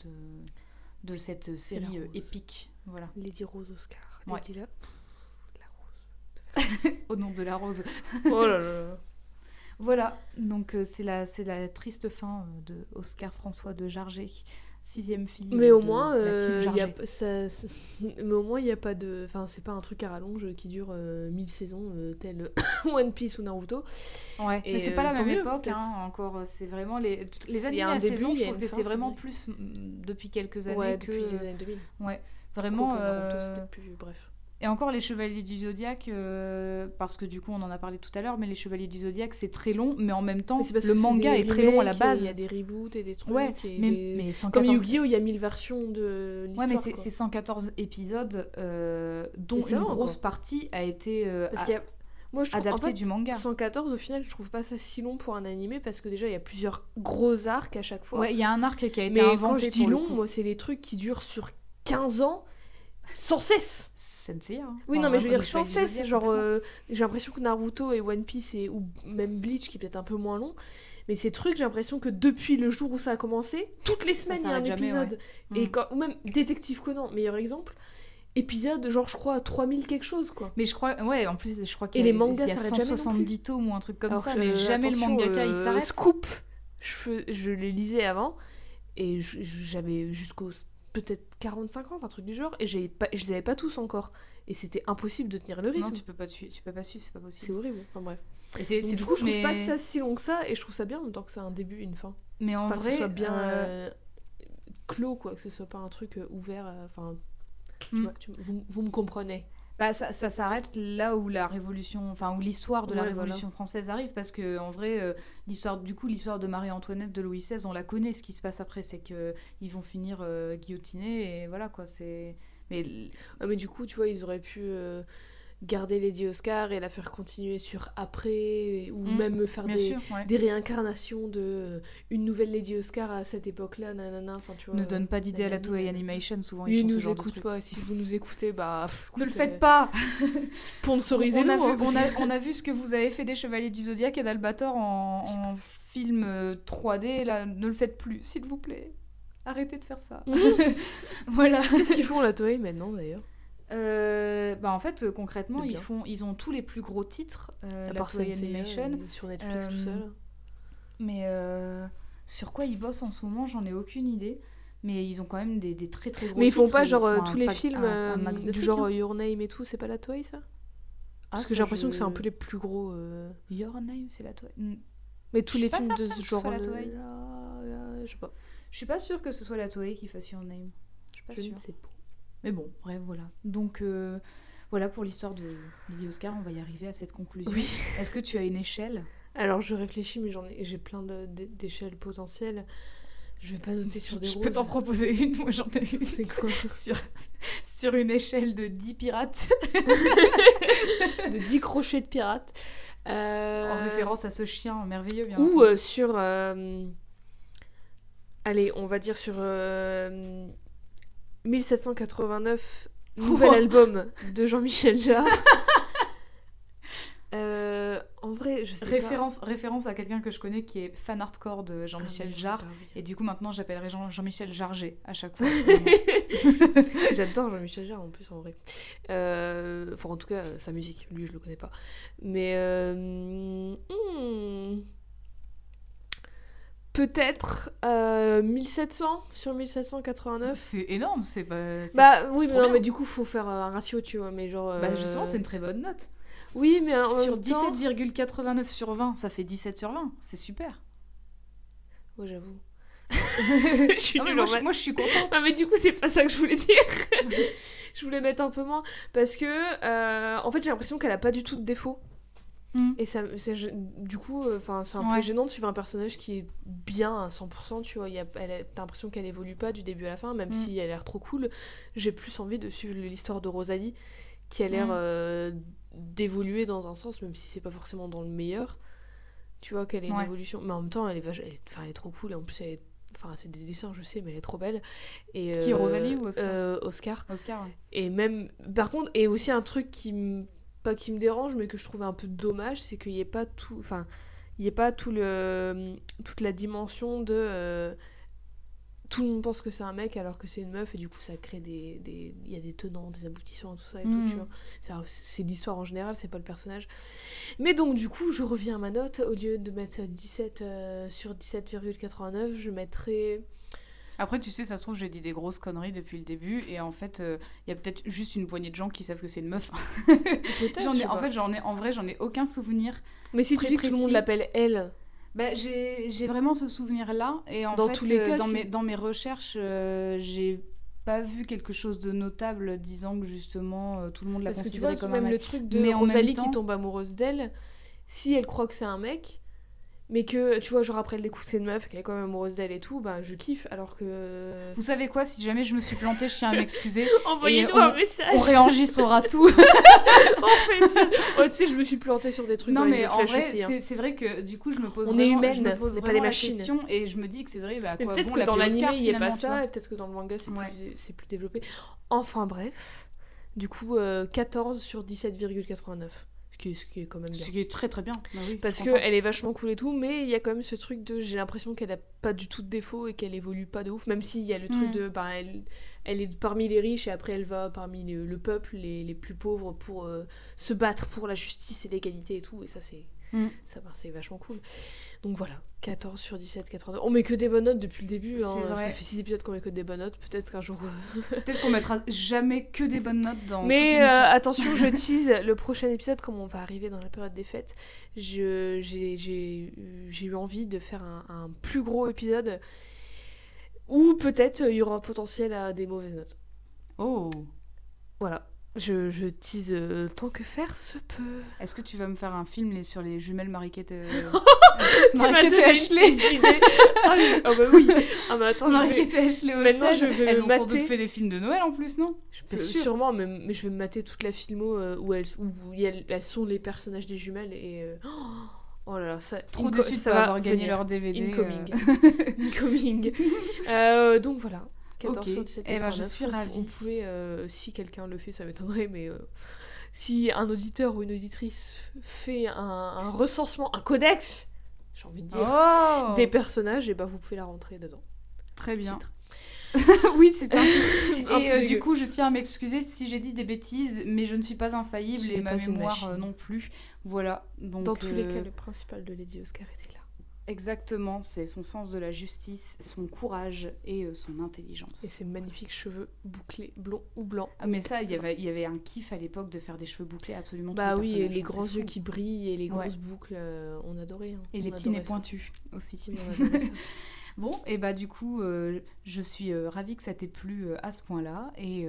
de, de cette série épique. Voilà. Lady Rose Oscar. Ouais. Lady la... la rose. <laughs> Au nom de la rose. Oh là là. <laughs> Voilà, donc euh, c'est la, c'est la triste fin euh, de Oscar François de Jarget, sixième fille Mais euh, au de moins, la team euh, y a, Jarget. p- ça, ça- mais au moins, il n'y a pas de. Enfin, c'est pas un truc à rallonge qui dure euh, 1000 saisons, euh, tel <coughs> One Piece ou Naruto. Ouais, et, mais c'est pas euh, la tant même mieux, époque, hein, encore, euh, c'est vraiment les, les animés à début, saison, je trouve que c'est vraiment vrai. plus mm, depuis quelques années Ouais, que... depuis les années 2000. Ouais, vraiment... Naruto, euh, plus- Bref. Et encore les Chevaliers du Zodiaque, euh, parce que du coup on en a parlé tout à l'heure, mais les Chevaliers du Zodiaque c'est très long, mais en même temps le manga est très long à la base. Il y a des reboots et des trucs. Ouais, et mais, des- mais Comme 114 Yu-Gi-Oh, il y a 1000 versions de l'histoire. Ouais, mais c'est quoi. c'est 114 épisodes, euh, dont une grosse partie a été euh, Parce a-. Moi, je trouve, adaptée en fait, du manga. 114, au final, je trouve pas ça si long pour un animé parce que déjà, il y a plusieurs gros arcs à chaque fois. Ouais, il y a un arc qui a été mais inventé quand je dis long, moi, c'est les trucs qui durent sur 15 ans sans cesse. Sensei, hein. Oui, non, mais je veux dire sans cesse. Genre, euh, j'ai l'impression que Naruto et One Piece et, ou même Bleach, qui est peut-être un peu moins long, mais ces trucs, j'ai l'impression que depuis le jour où ça a commencé, toutes les semaines, il y a un jamais, épisode. ouais. Et Mm. quand, ou même Détective Conan, meilleur exemple. Épisode, genre, je crois, à 3000 quelque chose, quoi. Mais je crois, ouais, en plus, je crois qu'il y a, les mangas il y a s'arrêtent jamais non 170 tomes ou un truc comme Alors ça, que, mais jamais le mangaka il euh, s'arrête. Scoop, je, je les lisais avant et j'avais jusqu'au peut-être 40-50, un truc du genre, et j'ai pas, je les avais pas tous encore. Et c'était impossible de tenir le rythme. Non, tu peux pas tu peux pas suivre, c'est pas C'est possible. horrible. Enfin bref. Et c'est c'est du coup, je trouve mais... pas ça si long que ça, et je trouve ça bien en même temps que c'est un début et une fin. mais en Enfin, que vrai, ce soit bien euh, clos, quoi, que ce soit pas un truc euh, ouvert. euh, Enfin, tu Mm. tu- vous, vous me comprenez. Bah, ça, ça s'arrête là où la révolution, enfin où l'histoire de la Ouais, voilà. Révolution française arrive, parce que en vrai, euh, l'histoire, du coup, l'histoire de Marie-Antoinette, de Louis XVI, on la connaît. Ce qui se passe après, c'est que ils vont finir euh, guillotinés et voilà quoi. C'est, mais Ah, mais du coup, tu vois, ils auraient pu euh, garder Lady Oscar et la faire continuer sur après, ou Mm, même faire des, sûr, ouais. des réincarnations de euh, une nouvelle Lady Oscar à cette époque-là, nanana, enfin tu vois. Ne donne pas d'idée à la Toei. Animation. Souvent, ils il font ce nous genre de écoute trucs. pas. Si vous nous écoutez, bah. Ne le faites euh, pas. <laughs> Sponsorisez-nous. on, a vu, hein, on, a, que- on a vu ce que vous avez fait des Chevaliers du Zodiaque et d'Albator en, en film euh, 3D. Là, ne le faites plus, s'il vous plaît. Arrêtez de faire ça. <laughs> voilà. Qu'est-ce qu'ils font la Toei maintenant d'ailleurs? Euh, bah en fait, euh, concrètement, ils font, ils ont tous les plus gros titres, euh, À la part Toei Senseiya, Animation. euh, sur Netflix tout Euh, seul. Mais euh, sur quoi ils bossent en ce moment, j'en ai aucune idée. Mais ils ont quand même des, des très très gros Mais ils font pas genre euh, tous les films un- un euh, max de du genre hein. euh, Your Name et tout, c'est pas la Toei ça? Ah, Parce que j'ai l'impression que c'est un peu les plus gros. euh, Your Name, c'est la Toei. Hmm. Mais tous les films de ce genre. la de- Toei. là, là, je sais pas. Je suis pas sûre que ce soit la Toei qui fasse Your Name. Je suis pas Je sûre. ne sais pas. Mais bon, bref, voilà. Donc euh, voilà pour l'histoire de Lady Oscar, on va y arriver à cette conclusion. Oui. <laughs> Est-ce que tu as une échelle? Alors je réfléchis, mais j'en ai, j'ai plein d'échelles potentielles. Je vais pas noter sur des Je roses. peux t'en proposer une, moi j'en ai une. C'est quoi? <laughs> Sur, sur une échelle de 10 pirates, <laughs> De 10 crochets de pirates. Euh, en référence à ce chien merveilleux, bien Ou euh, sur. euh, Allez, on va dire sur. Euh, 1789, nouvel Wow. album de Jean-Michel Jarre. <laughs> Euh, en vrai, je sais référence, référence à quelqu'un que je connais qui est fan hardcore de pas. Jean-Michel Ah, Jarre. bah oui. Et du coup, maintenant, j'appellerai Jean- Jean-Michel Jarget à chaque fois. <laughs> J'adore Jean-Michel Jarre en plus en vrai. Euh, Enfin en tout cas sa musique, lui je le connais pas. Mais euh, hmm, peut-être euh, 1700 sur 1789. c'est énorme, c'est pas. Bah oui mais non mais du coup faut faire euh, un ratio tu vois mais genre. bah, euh, justement, c'est une très bonne note. Oui mais en Sur même temps- 17,89 sur 20, ça fait 17 sur 20. C'est super. Ouais j'avoue. <laughs> je suis moi, je, moi, je suis contente. Non mais du coup c'est pas ça que je voulais dire. <laughs> je voulais mettre un peu moins parce que euh, en fait j'ai l'impression qu'elle a pas du tout de défaut. Hmm. Et ça, du coup, enfin, c'est un Ouais. peu gênant de suivre un personnage qui est bien à 100%, tu vois. Y a, elle t'as l'impression qu'elle évolue pas du début à la fin, même Mm. si elle a l'air trop cool. J'ai plus envie de suivre l'histoire de Rosalie, qui a l'air Mm. euh, d'évoluer dans un sens, même si c'est pas forcément dans le meilleur. Tu vois qu'elle est une Ouais. évolution, mais en même temps, elle est, vach- elle est, enfin, elle est trop cool. Et en plus, elle est, enfin, c'est des dessins, je sais, mais elle est trop belle. Et, Qui, euh, Rosalie ou Oscar euh, Oscar. Oscar, ouais. Et même, par contre, et aussi un truc qui me, pas qui me dérange, mais que je trouvais un peu dommage, c'est qu'il n'y ait pas tout, enfin, il y ait pas tout le, toute la dimension de, euh, tout le monde pense que c'est un mec alors que c'est une meuf et du coup ça crée des, des, il y a des tenants, des aboutissants, tout ça et tout, Mm. tu vois. C'est, c'est l'histoire en général, c'est pas le personnage. Mais donc du coup, je reviens à ma note, au lieu de mettre 17 euh, sur 17,89, je mettrais Après, tu sais, ça se trouve, j'ai dit des grosses conneries depuis le début, et en fait, euh, il y a peut-être juste une poignée de gens qui savent que c'est une meuf. peut-être. <laughs> J'en je ai, en fait, j'en ai, en vrai, j'en ai aucun souvenir. mais si très tu dis que tout le monde l'appelle elle, Bah, j'ai, j'ai vraiment ce souvenir-là, et en Dans fait, tous les euh, cas, dans, mes, dans mes recherches, euh, j'ai pas vu quelque chose de notable disant que justement euh, tout le monde l'a Parce que tu considéré vois, comme même un le mec. truc de Mais en même Rosalie temps- qui tombe amoureuse d'elle, si elle croit que c'est un mec, mais que, tu vois, genre après découvre que c'est une meuf, qu'elle est quand même amoureuse d'elle et tout, bah je kiffe, alors que... Vous savez quoi, si jamais je me suis plantée, je tiens à m'excuser. <laughs> Envoyez-nous un message On réenregistrera <laughs> tout. En fait, ça- tu sais, je me suis plantée sur des trucs non dans mais les en vrai, hein. c'est vrai que du coup, je me pose On est humaine, je me pose pas des la machines. question et je me dis que c'est vrai. Bah, quoi, peut-être bon, que dans l'anime, il n'y a pas ça, et peut-être que dans le manga, c'est Ouais. plus, développé. Enfin bref, du coup, euh, 14 sur 17,89. Ce qui, est- ce qui est quand même bien. Ce qui est très très bien. Bah oui, Parce qu'elle est vachement cool et tout, mais il y a quand même ce truc de j'ai l'impression qu'elle a pas du tout de défaut et qu'elle évolue pas de ouf, même s'il y a le truc Mm. de bah, elle, elle est parmi les riches et après elle va parmi le, le peuple, les, les plus pauvres, pour euh, se battre pour la justice et l'égalité et tout, et ça c'est Mm. ça bah, c'est vachement cool. Donc voilà, 14 sur 17, 89. On met que des bonnes notes depuis le début, hein. Vrai. ça fait 6 épisodes qu'on met que des bonnes notes, peut-être qu'un jour. Peut-être qu'on mettra jamais que des bonnes notes dans Mais euh, attention, je <laughs> tease le prochain épisode, comme on va arriver dans la période des fêtes. J'ai eu- envie de faire un, un plus gros épisode où peut-être euh, il y aura potentiel à des mauvaises notes. Oh, Voilà. Je, je tease euh, tant que faire se peut. Est-ce que tu vas me faire un film les- sur les jumelles Mariquette, euh, <laughs> Tu m'as Mariquette et donné une Ashley petite idée. <laughs> ah, oui. Ah bah oui. Ah mais attends, je vais... Mariquette et Ashley Maintenant, Olsen. je vais Elles me ont sans doute mater. fait des films de Noël en plus, non? Je c'est peux- sûr. sûrement, mais, mais je vais me mater toute la filmo euh, où, elles, où il y a- elles sont les personnages des jumelles et... euh, <gasps> Oh là là, ça... Trop inco- déçu de ça pas va avoir gagné venir. leur DVD. Incoming. euh. <laughs> Incoming. Euh, donc voilà. 14 Ok. sur 17 Eh ben, je 89. suis ravie. On pouvait, euh, si quelqu'un le fait, ça m'étonnerait, mais euh, si un auditeur ou une auditrice fait un, un recensement, un codex, j'ai envie de dire, Oh des personnages, et ben vous pouvez la rentrer dedans. Très bien. <laughs> Oui, c'est un <laughs> Et euh, du coup, je tiens à m'excuser si j'ai dit des bêtises, mais je ne suis pas infaillible et ma mémoire non plus. Voilà. Donc, Dans tous les cas, le principal de Lady Oscar était là? Exactement, c'est son sens de la justice, son courage et euh, son intelligence. Et ses magnifiques cheveux bouclés, blonds ou blancs. Ah, mais ça, il y avait, il y avait un kiff à l'époque de faire des cheveux bouclés absolument Bah oui, et les grands yeux qui brillent et les Ouais. grosses boucles, euh, on adorait. hein. Et les petits nez pointus aussi. Oui, on adorait ça. <laughs> Bon, et bah du coup, euh, je suis ravie que ça t'ait plu à ce point-là, et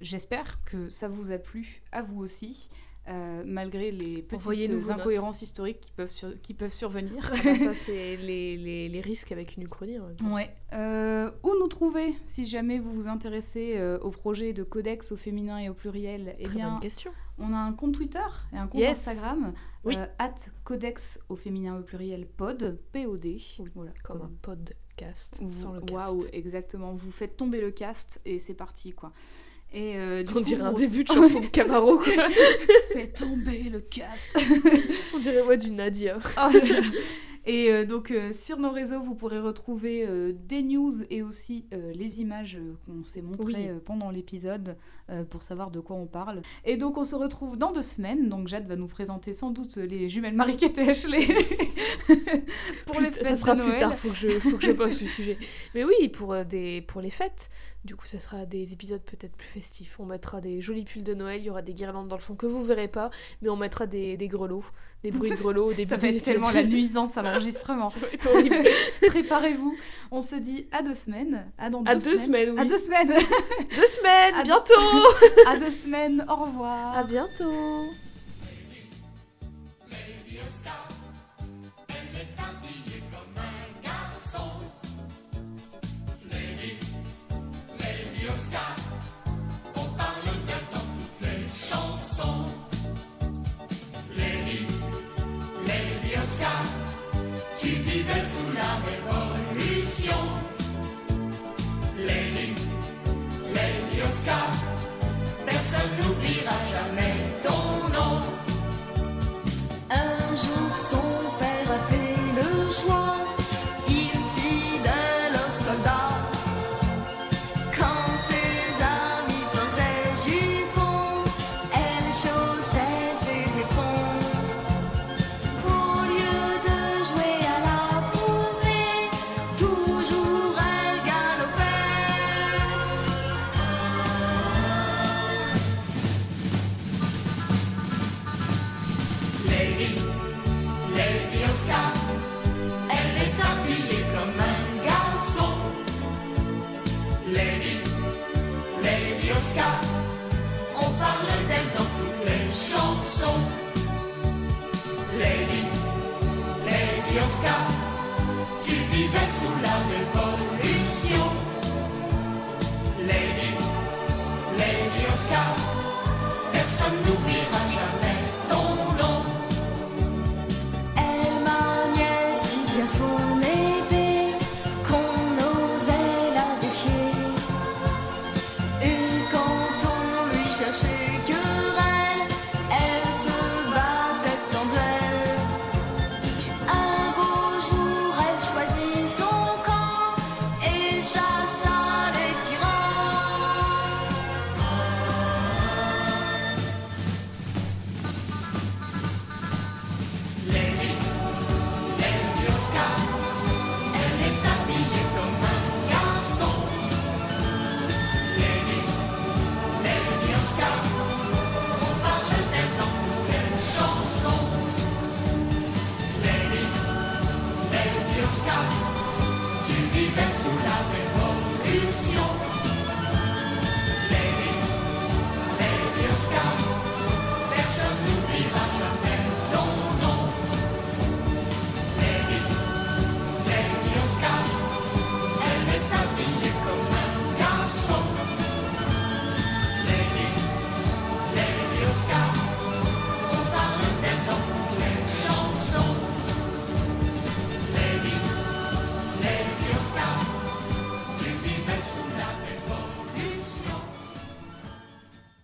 j'espère que ça vous a plu à vous aussi, euh, malgré les petites notes. incohérences historiques qui peuvent, sur- qui peuvent survenir. Ah bah ça, <laughs> c'est les, les, les risques avec une uchronie. Ouais. Euh, où nous trouver si jamais vous vous intéressez euh, au projet de Codex au féminin et au pluriel? Eh Très bien, bonne question. on a un compte Twitter et un compte Yes. Instagram. Oui. at Codex au féminin et au pluriel pod, P-O-D. Voilà, Comme un podcast sans le cast. Waouh, exactement. Vous faites tomber le cast et c'est parti, quoi. Et euh, du On coup, dirait un début de <laughs> chanson de Camaro, quoi. <laughs> Faites tomber le cast. <laughs> On dirait ouais, du Nadia. Oh là là. Et euh, donc euh, sur nos réseaux, vous pourrez retrouver des news et aussi les images qu'on s'est montrées Oui. pendant l'épisode pour savoir de quoi on parle. Et donc on se retrouve dans deux semaines. Donc Jade va nous présenter sans doute les jumelles Mariquette et Ashley pour les fêtes ça sera de plus tard, faut que je, faut que je bosse le sujet. Mais oui, pour, des, pour les fêtes, du coup, ça sera des épisodes peut-être plus festifs. On mettra des jolis pulls de Noël, il y aura des guirlandes dans le fond que vous verrez pas, mais on mettra des, des grelots, des bruits de <laughs> grelots, des Ça va être tellement la nuisance à l'enregistrement. <laughs> <laughs> Préparez-vous. On se dit à deux semaines. À dans À deux semaines, oui. À deux semaines. Deux semaines, À- bientôt à deux semaines. Au revoir. À bientôt personne n'oubliera jamais